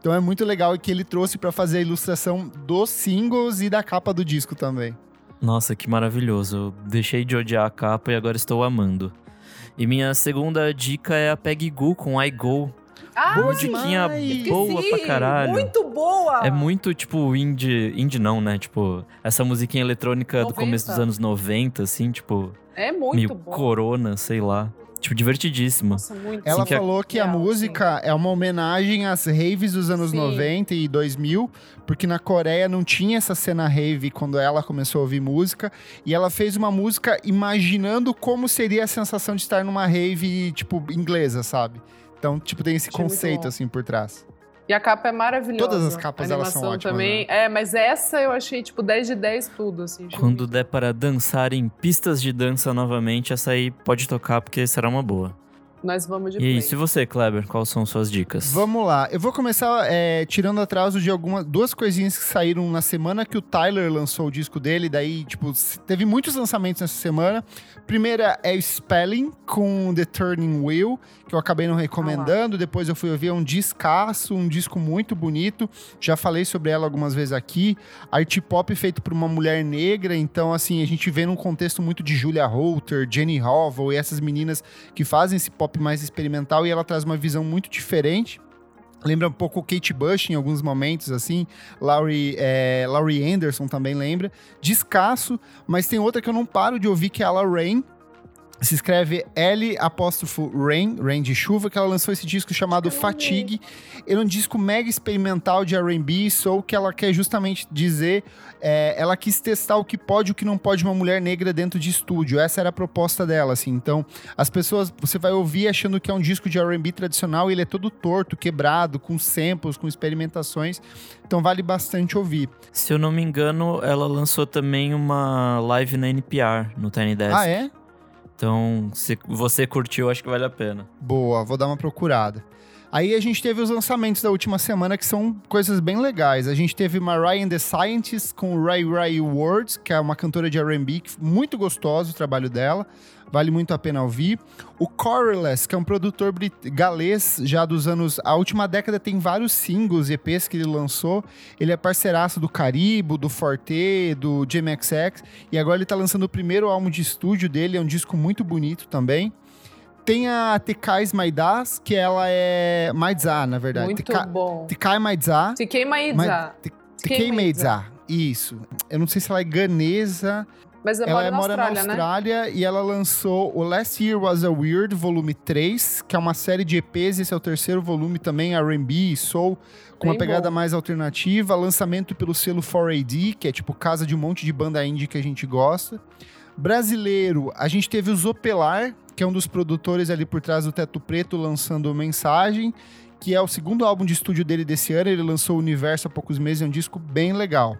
Então é muito legal que ele trouxe pra fazer a ilustração dos singles e da capa do disco também. Nossa, que maravilhoso. Eu deixei de odiar a capa e agora estou amando. E minha segunda dica é a Peggy Goo com I Go. Ah, Boa Musiquinha demais! boa pra caralho. Muito boa! É muito, tipo, indie... Indie não, né? Tipo, essa musiquinha eletrônica do 90. começo dos anos 90, assim, tipo... É muito meio boa. corona, sei lá. Tipo, divertidíssima. Nossa, muito. Ela que é- falou que a Real, música é uma homenagem às raves dos anos Sim. 90 e 2000, porque na Coreia não tinha essa cena rave quando ela começou a ouvir música, e ela fez uma música imaginando como seria a sensação de estar numa rave, tipo, inglesa, sabe? Então, tipo, tem esse Achei conceito, assim, por trás. E a capa é maravilhosa. Todas as capas, a elas são animação ótimas, também. É, mas essa eu achei, tipo, 10 de 10 tudo, assim. achei Quando der para dançar em pistas de dança novamente, essa aí pode tocar porque será uma boa. Nós vamos de E play. isso, e você, Kleber? Quais são suas dicas? Vamos lá, eu vou começar é, tirando atraso de algumas duas coisinhas que saíram na semana que o Tyler lançou o disco dele, daí, tipo, teve muitos lançamentos nessa semana. Primeira é Spelling com The Turning Wheel, que eu acabei não recomendando, depois eu fui ouvir é um discaço, um disco muito bonito. Já falei sobre ela algumas vezes aqui. Art pop feito por uma mulher negra, então assim, a gente vê num contexto muito de Julia Holter, Jenny Hovell e essas meninas que fazem esse pop mais experimental e ela traz uma visão muito diferente. Lembra um pouco Kate Bush em alguns momentos, assim. Laurie, é, Laurie Anderson também lembra. Descasso, mas tem outra que eu não paro de ouvir, que é a Lorraine. Se escreve L apóstrofo Rain, Rain de chuva, que ela lançou esse disco chamado Fatigue. Ele é um disco mega experimental de R&B e soul que ela quer justamente dizer, é, ela quis testar o que pode e o que não pode uma mulher negra dentro de estúdio. Essa era a proposta dela, assim. Então, as pessoas, você vai ouvir achando que é um disco de R&B tradicional e ele é todo torto, quebrado, com samples, com experimentações. Então, vale bastante ouvir. Se eu não me engano, ela lançou também uma live na NPR, no Tiny Desk. Ah, é? Então, se você curtiu, acho que vale a pena. Boa, vou dar uma procurada. Aí a gente teve os lançamentos da última semana, que são coisas bem legais. A gente teve Mariah and the Scientists com Ray Ray Words, que é uma cantora de R&B, muito gostoso o trabalho dela. Vale muito a pena ouvir. O Coreless, que é um produtor galês já dos anos... A última década tem vários singles, EPs que ele lançou. Ele é parceiraço do Caribo, do Forte, do JMXX. E agora ele tá lançando o primeiro álbum de estúdio dele. É um disco muito bonito também. Tem a Tekai Maidas, que ela é Maidza, na verdade. Muito bom. Tekai Maidza. Ma- Maidza. Te- Fiquei Tekei Maidza. Maidza. Isso. Eu não sei se ela é ganesa. Mas ela moro é- na mora Austrália, na né? Austrália e ela lançou o Last Year Was a Weird, volume 3, que é uma série de EPs. Esse é o terceiro volume também, R&B e Soul, com uma Bem pegada bom. mais alternativa. Lançamento pelo selo 4AD, que é tipo casa de um monte de banda indie que a gente gosta. Brasileiro, a gente teve o Zopelar, que é um dos produtores ali por trás do Teto Preto, lançando Mensagem, que é o segundo álbum de estúdio dele desse ano. Ele lançou o Universo há poucos meses, é um disco bem legal.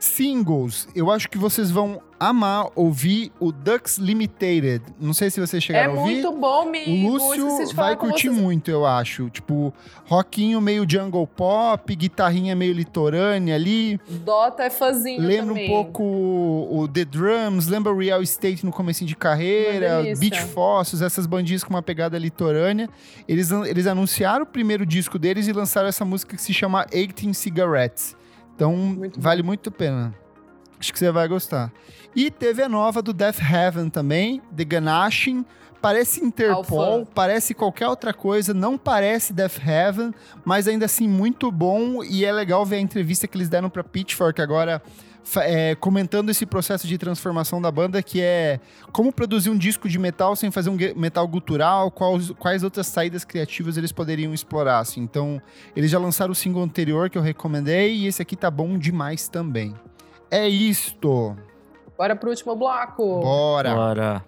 Singles, eu acho que vocês vão amar ouvir o Dux Limited. Não sei se vocês É chegaram a ouvir. muito bom, amigo. O Lúcio vai curtir vocês. muito, eu acho. Tipo, rockinho meio jungle pop, guitarrinha meio litorânea ali. Dota é fãzinho Lembra também. um pouco o The Drums, lembra o Real Estate no comecinho de carreira. Beach Fossils, essas bandinhas com uma pegada litorânea. Eles, eles anunciaram o primeiro disco deles e lançaram essa música que se chama 18 Cigarettes. Então, Muito vale muito a pena. Acho que você vai gostar. E teve a nova do Death Heaven também, The Ganashin. Parece Interpol, Alpha. parece qualquer outra coisa, não parece Death Heaven, mas ainda assim muito bom e é legal ver a entrevista que eles deram para Pitchfork agora é, comentando esse processo de transformação da banda, que é como produzir um disco de metal sem fazer um metal gutural, quais, quais outras saídas criativas eles poderiam explorar. Assim. Então, eles já lançaram o single anterior que eu recomendei e esse aqui tá bom demais também. É isto. Bora pro último bloco. Bora. Bora.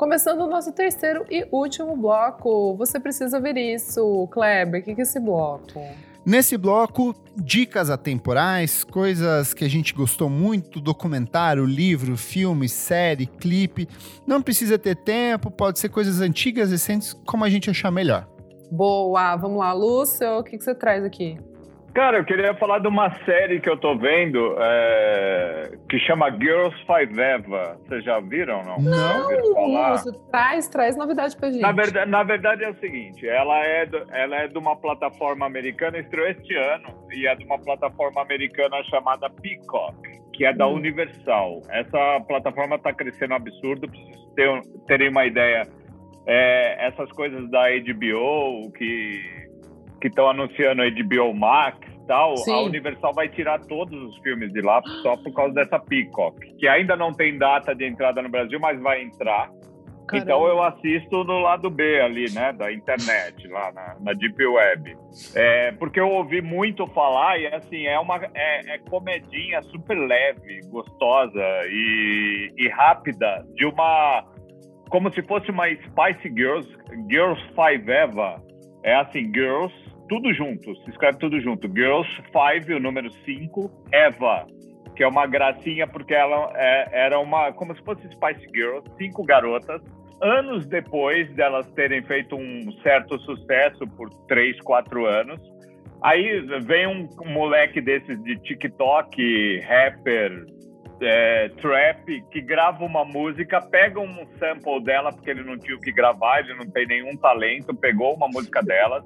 Começando o nosso terceiro e último bloco. Você precisa ver isso. Kleber, o que é esse bloco? Nesse bloco, dicas atemporais, coisas que a gente gostou muito, documentário, livro, filme, série, clipe. Não precisa ter tempo, pode ser coisas antigas, recentes, como a gente achar melhor. Boa, vamos lá, Lúcio, o que, que você traz aqui? Cara, eu queria falar de uma série que eu tô vendo é, que chama Girls Five Eva. Vocês já viram, não? Não, falar? Você traz, traz novidade pra gente. Na verdade, na verdade é o seguinte, ela é, do, ela é de uma plataforma americana, estreou este ano, e é de uma plataforma americana chamada Peacock, que é da hum. Universal. Essa plataforma tá crescendo absurdo, pra vocês terem, terem uma ideia. É, essas coisas da HBO, que que estão anunciando a HBO Max e tal, Sim. a Universal vai tirar todos os filmes de lá só por causa dessa Peacock, que ainda não tem data de entrada no Brasil, mas vai entrar. Caramba. Então eu assisto no lado B ali, né, da internet, lá na, na Deep Web. É, porque eu ouvi muito falar e assim, é uma é, é comedinha super leve, gostosa e, e rápida, de uma. Como se fosse uma Spice Girls, Girls Five Eva. É assim, Girls tudo junto, se escreve tudo junto. Girls Five, o número 5, Eva, que é uma gracinha porque ela é, era uma, como se fosse Spice Girls, cinco garotas. Anos depois delas terem feito um certo sucesso por três, quatro anos, aí vem um moleque desses de TikTok, rapper, é, trap, que grava uma música, pega um sample dela, porque ele não tinha o que gravar, ele não tem nenhum talento, pegou uma música dela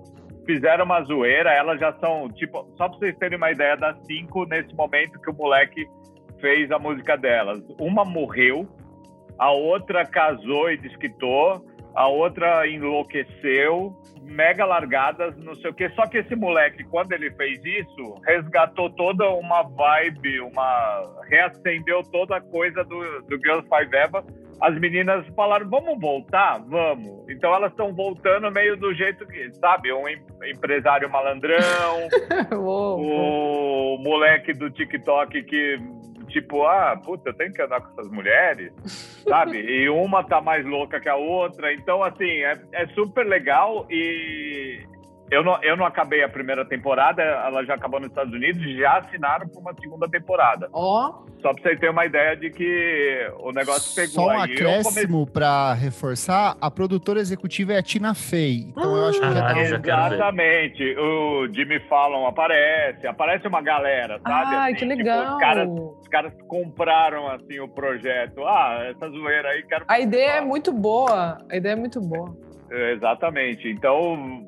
fizeram uma zoeira, elas já são, tipo, só pra vocês terem uma ideia das cinco nesse momento que o moleque fez a música delas. Uma morreu, a outra casou e desquitou, a outra enlouqueceu, mega largadas, não sei o quê. Só que esse moleque, quando ele fez isso, resgatou toda uma vibe, uma. reacendeu toda a coisa do, do Girls Five Eva as meninas falaram, vamos voltar? Vamos. Então elas estão voltando meio do jeito que, sabe, um empresário malandrão, o moleque do TikTok que, tipo, ah, puta, eu tenho que andar com essas mulheres, sabe? E uma tá mais louca que a outra. Então, assim, é, é super legal e eu não, eu não acabei a primeira temporada, ela já acabou nos Estados Unidos, já assinaram para uma segunda temporada. Ó. Oh. Só para você ter uma ideia de que o negócio pegou Só um aí. acréscimo come... para reforçar, a produtora executiva é a Tina Fey. Então eu acho que ah, já tá... Exatamente. O Jimmy Fallon aparece, aparece uma galera, sabe? Ah, assim, que legal. Tipo, os, caras, os caras compraram assim o projeto. Ah, essa zoeira aí, quero A ideia é muito boa. A ideia é muito boa. Exatamente. Então,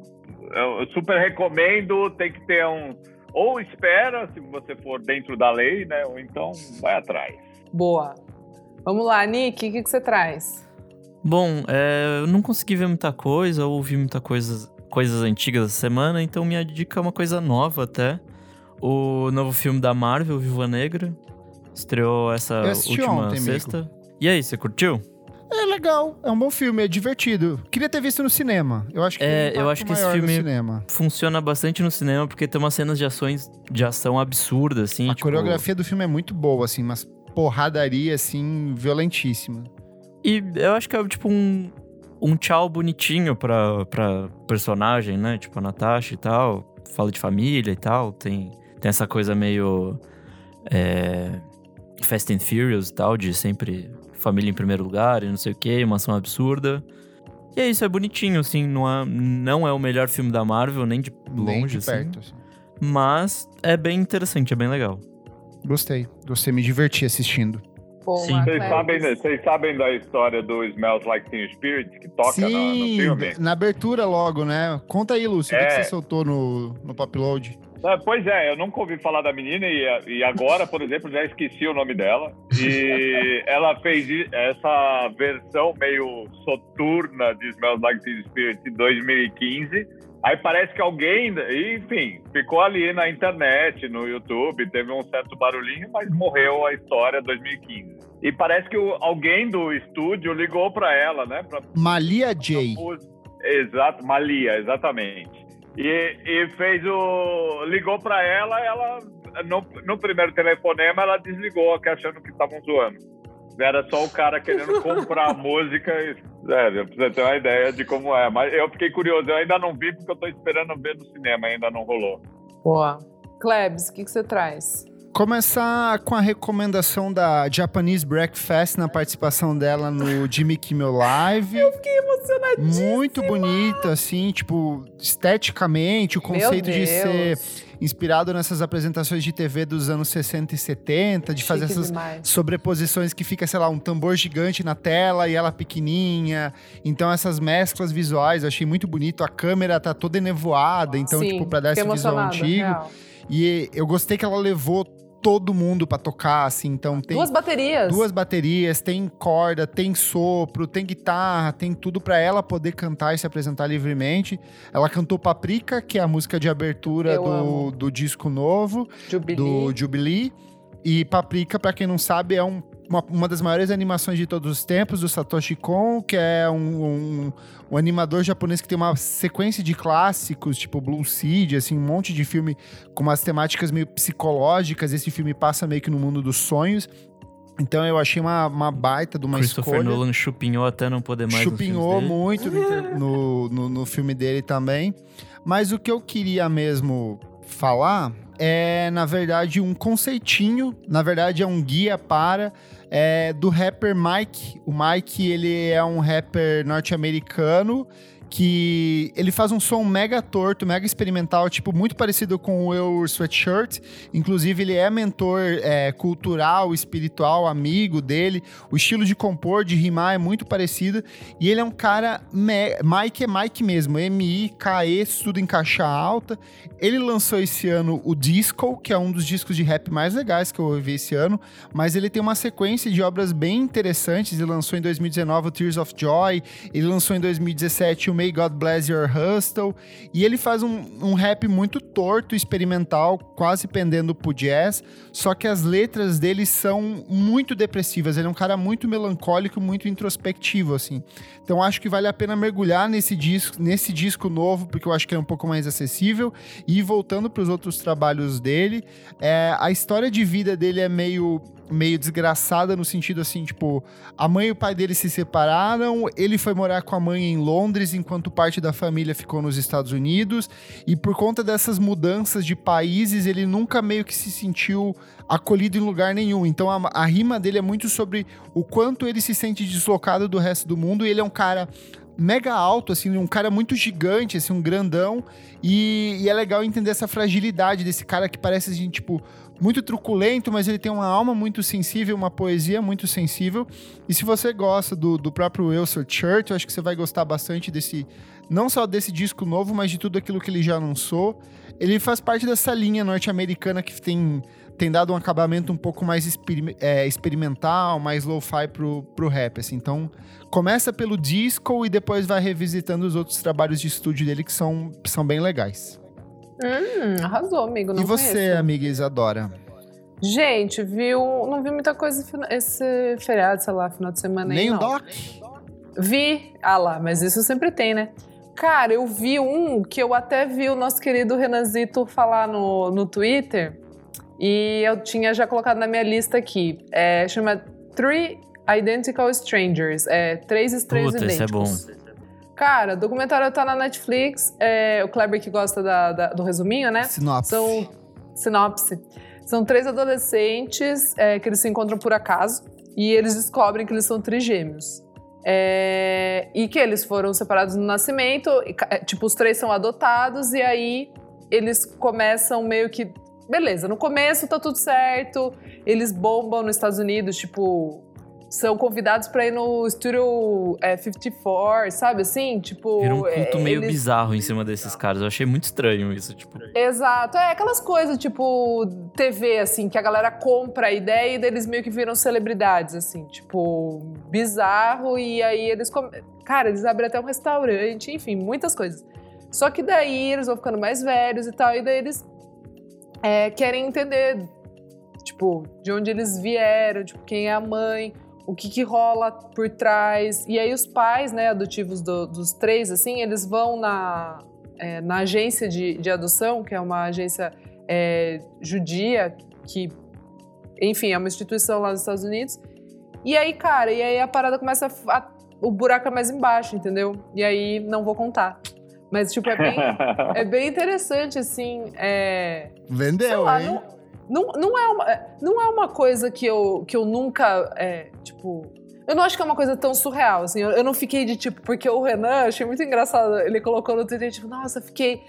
eu super recomendo, tem que ter um. Ou espera, se você for dentro da lei, né? Ou então vai atrás. Boa. Vamos lá, Nick, o que, que você traz? Bom, é, eu não consegui ver muita coisa, ou ouvi muita coisa, coisas antigas da semana, então minha dica é uma coisa nova até. O novo filme da Marvel, Viva Negra, estreou essa última ontem, sexta. Amigo. E aí, você curtiu? É legal, é um bom filme, é divertido. Queria ter visto no cinema. Eu acho que é, um eu acho que esse filme funciona bastante no cinema porque tem umas cenas de ações de ação absurdas assim. A tipo... coreografia do filme é muito boa assim, mas porradaria assim violentíssima. E eu acho que é tipo um um tchau bonitinho pra, pra personagem, né? Tipo a Natasha e tal. Fala de família e tal. Tem, tem essa coisa meio. É, Fast and Furious e tal, de sempre família em primeiro lugar e não sei o que, uma ação absurda. E é isso, é bonitinho, assim, não é, não é o melhor filme da Marvel, nem de longe, nem de assim. perto, assim. Mas é bem interessante, é bem legal. Gostei, gostei, me diverti assistindo. Sim. Vocês sabem, vocês sabem da história do Smells Like Teen Spirit que toca Sim, no, no filme? na abertura logo, né? Conta aí, Lúcio, é. o que, é. você soltou no, no Popload? É, pois é, eu nunca ouvi falar da menina e, e agora, por exemplo, já esqueci o nome dela. E ela fez essa versão meio soturna de Smells Like Teen Spirit em 2015 Aí parece que alguém, enfim, ficou ali na internet, no YouTube, teve um certo barulhinho, mas morreu a história 2015. E parece que o, alguém do estúdio ligou para ela, né? Pra, Malia J. Exato, Malia, exatamente. E, e fez o. ligou para ela, ela. No, no primeiro telefonema, ela desligou, achando que estavam zoando. Era só o cara querendo comprar música. E, é, pra você ter uma ideia de como é. Mas eu fiquei curioso. Eu ainda não vi porque eu tô esperando ver no cinema. Ainda não rolou. Boa. Klebs, o que, que você traz? Começar com a recomendação da Japanese Breakfast na participação dela no Jimmy Kimmel Live. Eu fiquei emocionadíssima. Muito bonito, assim, tipo, esteticamente, o conceito de ser inspirado nessas apresentações de TV dos anos 60 e 70, de Chique fazer essas demais. sobreposições que fica, sei lá, um tambor gigante na tela e ela pequenininha. Então essas mesclas visuais, eu achei muito bonito. A câmera tá toda enevoada, então Sim, tipo para dar esse visual antigo. Real. E eu gostei que ela levou todo mundo para tocar, assim. Então tem duas baterias. Duas baterias, tem corda, tem sopro, tem guitarra, tem tudo para ela poder cantar e se apresentar livremente. Ela cantou Paprika, que é a música de abertura do, do disco novo, Jubilee. do Jubilee. E Paprika, para quem não sabe, é um uma, uma das maiores animações de todos os tempos, do Satoshi Kon, que é um, um, um, animador japonês que tem uma sequência de clássicos, tipo Blue Seed, assim, um monte de filme com umas temáticas meio psicológicas. Esse filme passa meio que no mundo dos sonhos. Então eu achei uma, uma baita de uma Christopher escolha. Nolan chupinhou até não poder mais Chupinhou muito no, no, no filme dele também. Mas o que eu queria mesmo falar é, na verdade, um conceitinho. Na verdade, é um guia para é do rapper Mike. O Mike, ele é um rapper norte-americano que ele faz um som mega torto, mega experimental, tipo, muito parecido com o Eu Sweatshirt. Inclusive, ele é mentor é, cultural, espiritual, amigo dele. O estilo de compor, de rimar é muito parecido. E ele é um cara. Mike é Mike mesmo, M-I-K-E, tudo em caixa alta. Ele lançou esse ano o Disco, que é um dos discos de rap mais legais que eu ouvi esse ano. Mas ele tem uma sequência de obras bem interessantes. Ele lançou em 2019 o Tears of Joy. Ele lançou em 2017 o May God Bless Your Hustle. E ele faz um, um rap muito torto, experimental, quase pendendo pro jazz. Só que as letras dele são muito depressivas. Ele é um cara muito melancólico, muito introspectivo, assim. Então acho que vale a pena mergulhar nesse disco, nesse disco novo, porque eu acho que é um pouco mais acessível. E voltando para os outros trabalhos dele, é, a história de vida dele é meio meio desgraçada no sentido assim, tipo, a mãe e o pai dele se separaram, ele foi morar com a mãe em Londres, enquanto parte da família ficou nos Estados Unidos, e por conta dessas mudanças de países, ele nunca meio que se sentiu acolhido em lugar nenhum. Então a, a rima dele é muito sobre o quanto ele se sente deslocado do resto do mundo, e ele é um cara mega alto, assim, um cara muito gigante, assim, um grandão. E, e, é legal entender essa fragilidade desse cara que parece, assim, tipo, muito truculento, mas ele tem uma alma muito sensível, uma poesia muito sensível. E se você gosta do, do próprio Wilson Church, eu acho que você vai gostar bastante desse, não só desse disco novo, mas de tudo aquilo que ele já lançou. Ele faz parte dessa linha norte-americana que tem, tem dado um acabamento um pouco mais é, experimental, mais lo-fi pro, pro rap, assim. Então, começa pelo disco e depois vai revisitando os outros trabalhos de estúdio dele que são, são bem legais. Hum, arrasou, amigo. Não e você, conheço. amiga Isadora? Gente, viu? Não vi muita coisa esse feriado, sei lá, final de semana Nem aí. Nem o Doc? Vi. Ah lá, mas isso sempre tem, né? Cara, eu vi um que eu até vi o nosso querido Renanzito falar no, no Twitter. E eu tinha já colocado na minha lista aqui. É, chama Three Identical Strangers. É, Três Estranhos Puta, Idênticos. Esse é bom. Cara, o documentário tá na Netflix. É, o Kleber que gosta da, da, do resuminho, né? Sinopse. São, sinopse. São três adolescentes é, que eles se encontram por acaso e eles descobrem que eles são trigêmeos. É, e que eles foram separados no nascimento, e, é, tipo, os três são adotados e aí eles começam meio que beleza, no começo tá tudo certo, eles bombam nos Estados Unidos, tipo, são convidados para ir no Studio é, 54, sabe assim? Tipo. Vira um culto é, meio eles... bizarro em cima desses caras. Eu achei muito estranho isso, tipo. Exato. É aquelas coisas, tipo, TV, assim, que a galera compra a ideia e eles meio que viram celebridades, assim, tipo, bizarro. E aí eles. Cara, eles abrem até um restaurante, enfim, muitas coisas. Só que daí eles vão ficando mais velhos e tal, e daí eles é, querem entender, tipo, de onde eles vieram, tipo, quem é a mãe o que, que rola por trás. E aí os pais, né, adotivos do, dos três, assim, eles vão na, é, na agência de, de adoção, que é uma agência é, judia, que, enfim, é uma instituição lá nos Estados Unidos. E aí, cara, e aí a parada começa a, a, o buraco é mais embaixo, entendeu? E aí não vou contar. Mas, tipo, é bem, é bem interessante, assim. É, Vendeu, lá, hein? Não, não, não, é, uma, não é uma coisa que eu, que eu nunca, é, tipo... Eu não acho que é uma coisa tão surreal, assim. Eu, eu não fiquei de, tipo... Porque o Renan, achei muito engraçado. Ele colocou no Twitter, tipo... Nossa, fiquei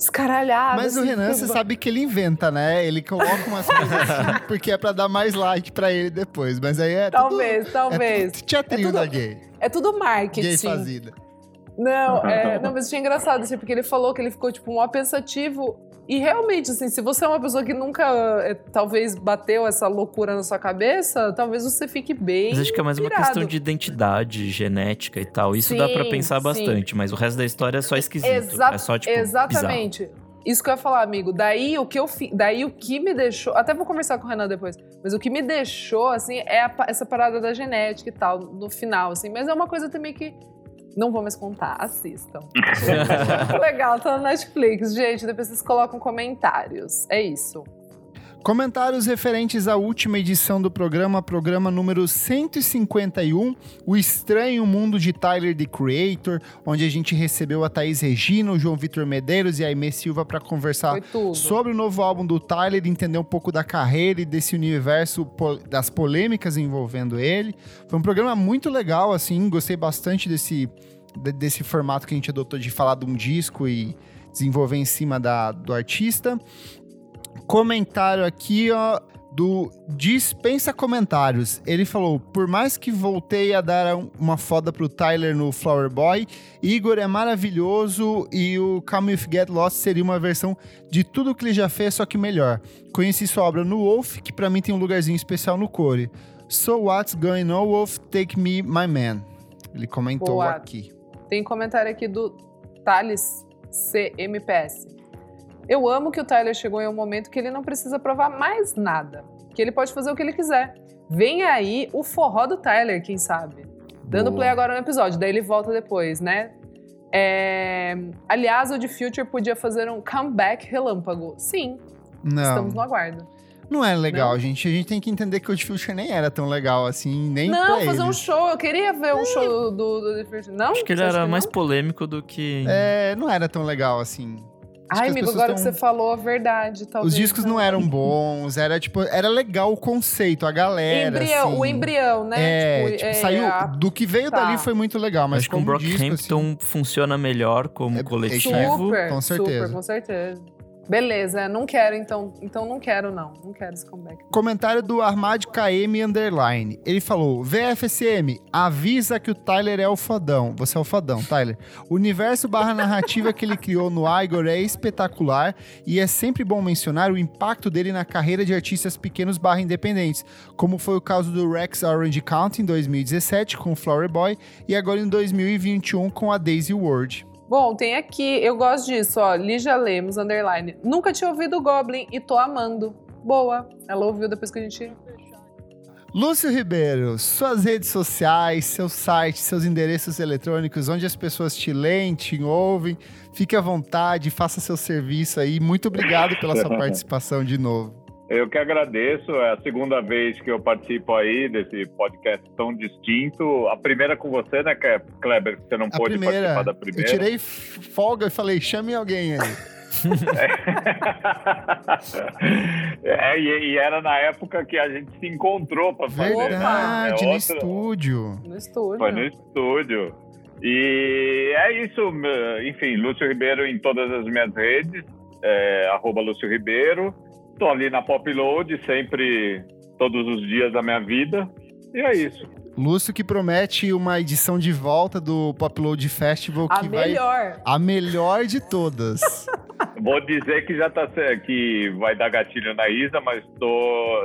escaralhado. Mas assim, o Renan, você sabe que ele inventa, né? Ele coloca umas coisas assim porque é pra dar mais like pra ele depois. Mas aí é Talvez, tudo, talvez. É tudo teatrinho é tudo, da gay. É tudo marketing. Gay fazida. Não, é, não, mas achei engraçado, assim, porque ele falou que ele ficou, tipo, um pensativo e realmente, assim, se você é uma pessoa que nunca, é, talvez, bateu essa loucura na sua cabeça, talvez você fique bem. Mas acho que é mais pirado. uma questão de identidade, genética e tal. Isso sim, dá para pensar bastante, sim. mas o resto da história é só esquisito. Exa é só, tipo, Exatamente. Bizarro. Isso que eu ia falar, amigo. Daí o que eu fi... daí o que me deixou, até vou conversar com o Renan depois, mas o que me deixou assim é a... essa parada da genética e tal no final, assim, mas é uma coisa também que não vou mais contar, assistam. Legal, tá no Netflix. Gente, depois vocês colocam comentários. É isso. Comentários referentes à última edição do programa, programa número 151, O Estranho Mundo de Tyler, the Creator, onde a gente recebeu a Thaís Regina, o João Vitor Medeiros e a Aimee Silva para conversar sobre o novo álbum do Tyler, entender um pouco da carreira e desse universo, das polêmicas envolvendo ele. Foi um programa muito legal, assim, gostei bastante desse, desse formato que a gente adotou de falar de um disco e desenvolver em cima da, do artista comentário aqui, ó, do Dispensa Comentários. Ele falou: Por mais que voltei a dar uma foda pro Tyler no Flower Boy, Igor é maravilhoso e o Come If Get Lost seria uma versão de tudo que ele já fez, só que melhor. Conheci sua obra no Wolf, que para mim tem um lugarzinho especial no core. So what's going on, Wolf? Take me, my man. Ele comentou Boa. aqui. Tem comentário aqui do Thales CMPS. Eu amo que o Tyler chegou em um momento que ele não precisa provar mais nada, que ele pode fazer o que ele quiser. Vem aí o forró do Tyler, quem sabe? Dando play agora no episódio, daí ele volta depois, né? É... Aliás, o The Future podia fazer um comeback relâmpago. Sim, não. estamos no aguardo. Não é legal, não? gente. A gente tem que entender que o The Future nem era tão legal assim, nem Não, fazer eles. um show. Eu queria ver um é. show do, do The Future. Não? Acho que ele era mais polêmico do que. É, não era tão legal assim. Ai, amigo, agora tão... que você falou a verdade, talvez. Os discos não eram bons, era tipo, era legal o conceito, a galera. Embrião, assim. O embrião, né? É, tipo, tipo é, saiu. A... Do que veio tá. dali foi muito legal, mas. Acho que o Brockhampton assim, funciona melhor como é, coletivo. Super, com certeza. Super, com certeza. Beleza, não quero então. Então não quero, não. Não quero esse comeback. Comentário do Armad KM Underline. Ele falou: VFSM, avisa que o Tyler é o fodão. Você é o fodão, Tyler. O universo barra narrativa que ele criou no Igor é espetacular e é sempre bom mencionar o impacto dele na carreira de artistas pequenos barra independentes, como foi o caso do Rex Orange County em 2017 com o Flower Boy e agora em 2021 com a Daisy World. Bom, tem aqui, eu gosto disso, ó, Lígia Lemos, underline. Nunca tinha ouvido o Goblin e tô amando. Boa, ela ouviu depois que a gente... Lúcio Ribeiro, suas redes sociais, seu site, seus endereços eletrônicos, onde as pessoas te leem, te ouvem, fique à vontade, faça seu serviço aí. Muito obrigado pela sua participação de novo. Eu que agradeço, é a segunda vez que eu participo aí desse podcast tão distinto. A primeira com você, né, Kleber? Você não a pôde primeira, participar da primeira. Eu tirei folga e falei, chame alguém aí. é, e, e, era na época que a gente se encontrou para fazer. Verdade, né? no estúdio. No estúdio. Foi no estúdio. E é isso, enfim, Lúcio Ribeiro em todas as minhas redes, é, arroba Lúcio Ribeiro. Tô ali na Pop Load, sempre, todos os dias da minha vida. E é isso. Lúcio que promete uma edição de volta do Popload Festival que a vai melhor. a melhor de todas. Vou dizer que já tá que vai dar gatilho na Isa, mas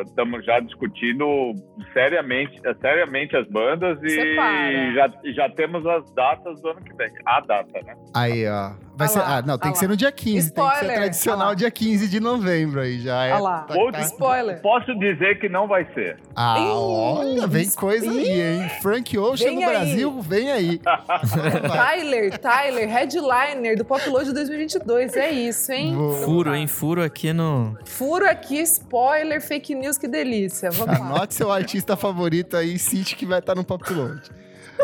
estamos já discutindo seriamente, seriamente as bandas e já, já temos as datas do ano que vem. A data, né? Aí, ó. Vai ah ser, ah, não, tem ah que lá. ser no dia 15, Spoiler. tem que ser tradicional ah dia 15 de novembro aí, já é. Ah lá. Tá, tá. Spoiler. Posso dizer que não vai ser. Ah, olha, vem coisa aí, hein? Frank Ocean vem no aí. Brasil, vem aí. Tyler, Tyler, headliner do Popload 2022, é isso, hein? Boa. Furo, hein? Furo aqui no... Furo aqui, spoiler, fake news, que delícia. Vamos Anote lá. seu artista favorito aí, cite que vai estar no Popload.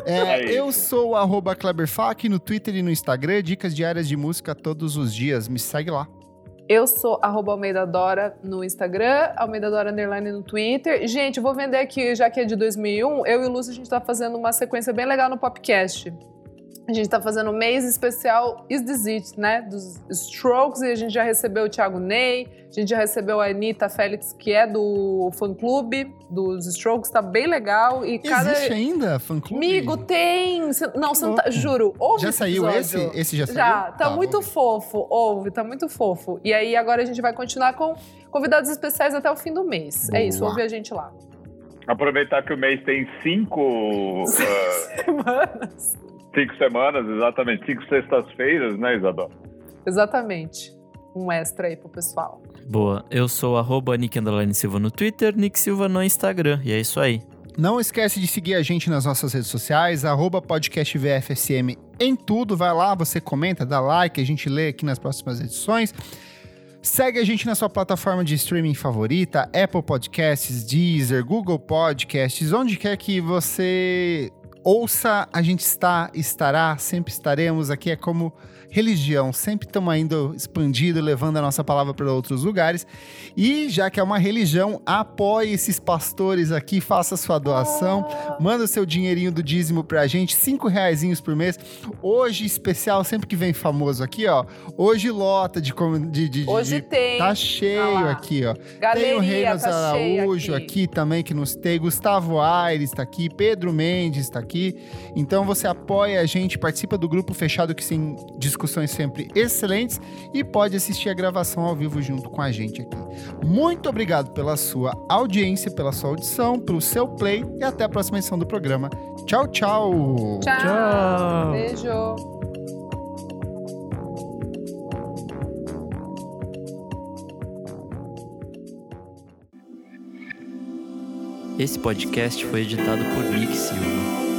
É, é eu sou o Kleberfac no Twitter e no Instagram, dicas diárias de música todos os dias. Me segue lá. Eu sou arroba Almeida Dora no Instagram, Almeida Dora Underline no Twitter. Gente, vou vender aqui, já que é de 2001, eu e o Lúcio, a gente tá fazendo uma sequência bem legal no Popcast. A gente está fazendo um mês especial Is This It, né? Dos Strokes, e a gente já recebeu o Thiago Ney, a gente já recebeu a Anitta Félix, que é do fã-clube dos Strokes, tá bem legal. E cada... Existe ainda fã-clube? Amigo, tem! Não, você não tá... Juro, ouve Já saiu esse? Esse já saiu? Já, tá, tá muito ouve. fofo, ouve, tá muito fofo. E aí agora a gente vai continuar com convidados especiais até o fim do mês. Boa. É isso, ouve a gente lá. Aproveitar que o mês tem cinco... uh... Semanas. Cinco semanas, exatamente. Cinco sextas-feiras, né, Isadora? Exatamente. Um extra aí pro pessoal. Boa. Eu sou arroba Nick Silva no Twitter, Nick Silva no Instagram. E é isso aí. Não esquece de seguir a gente nas nossas redes sociais, arroba podcastvfsm em tudo. Vai lá, você comenta, dá like, a gente lê aqui nas próximas edições. Segue a gente na sua plataforma de streaming favorita, Apple Podcasts, Deezer, Google Podcasts, onde quer que você ouça, a gente está, estará, sempre estaremos. Aqui é como religião, sempre estamos indo expandindo, levando a nossa palavra para outros lugares. E já que é uma religião, apoie esses pastores aqui, faça sua doação, manda o seu dinheirinho do dízimo para a gente, cinco reais por mês. Hoje, especial, sempre que vem famoso aqui, ó. Hoje lota de... de, de Hoje de, tem. Tá cheio ah aqui, ó. Galeria, tem o Reinos tá Araújo aqui. aqui. também, que nos tem. Gustavo Aires está aqui, Pedro Mendes está aqui. Então você apoia a gente, participa do grupo fechado que tem discussões sempre excelentes e pode assistir a gravação ao vivo junto com a gente aqui. Muito obrigado pela sua audiência, pela sua audição, pelo seu play e até a próxima edição do programa. Tchau, tchau. Tchau. tchau. Beijo. Esse podcast foi editado por Nick Silva.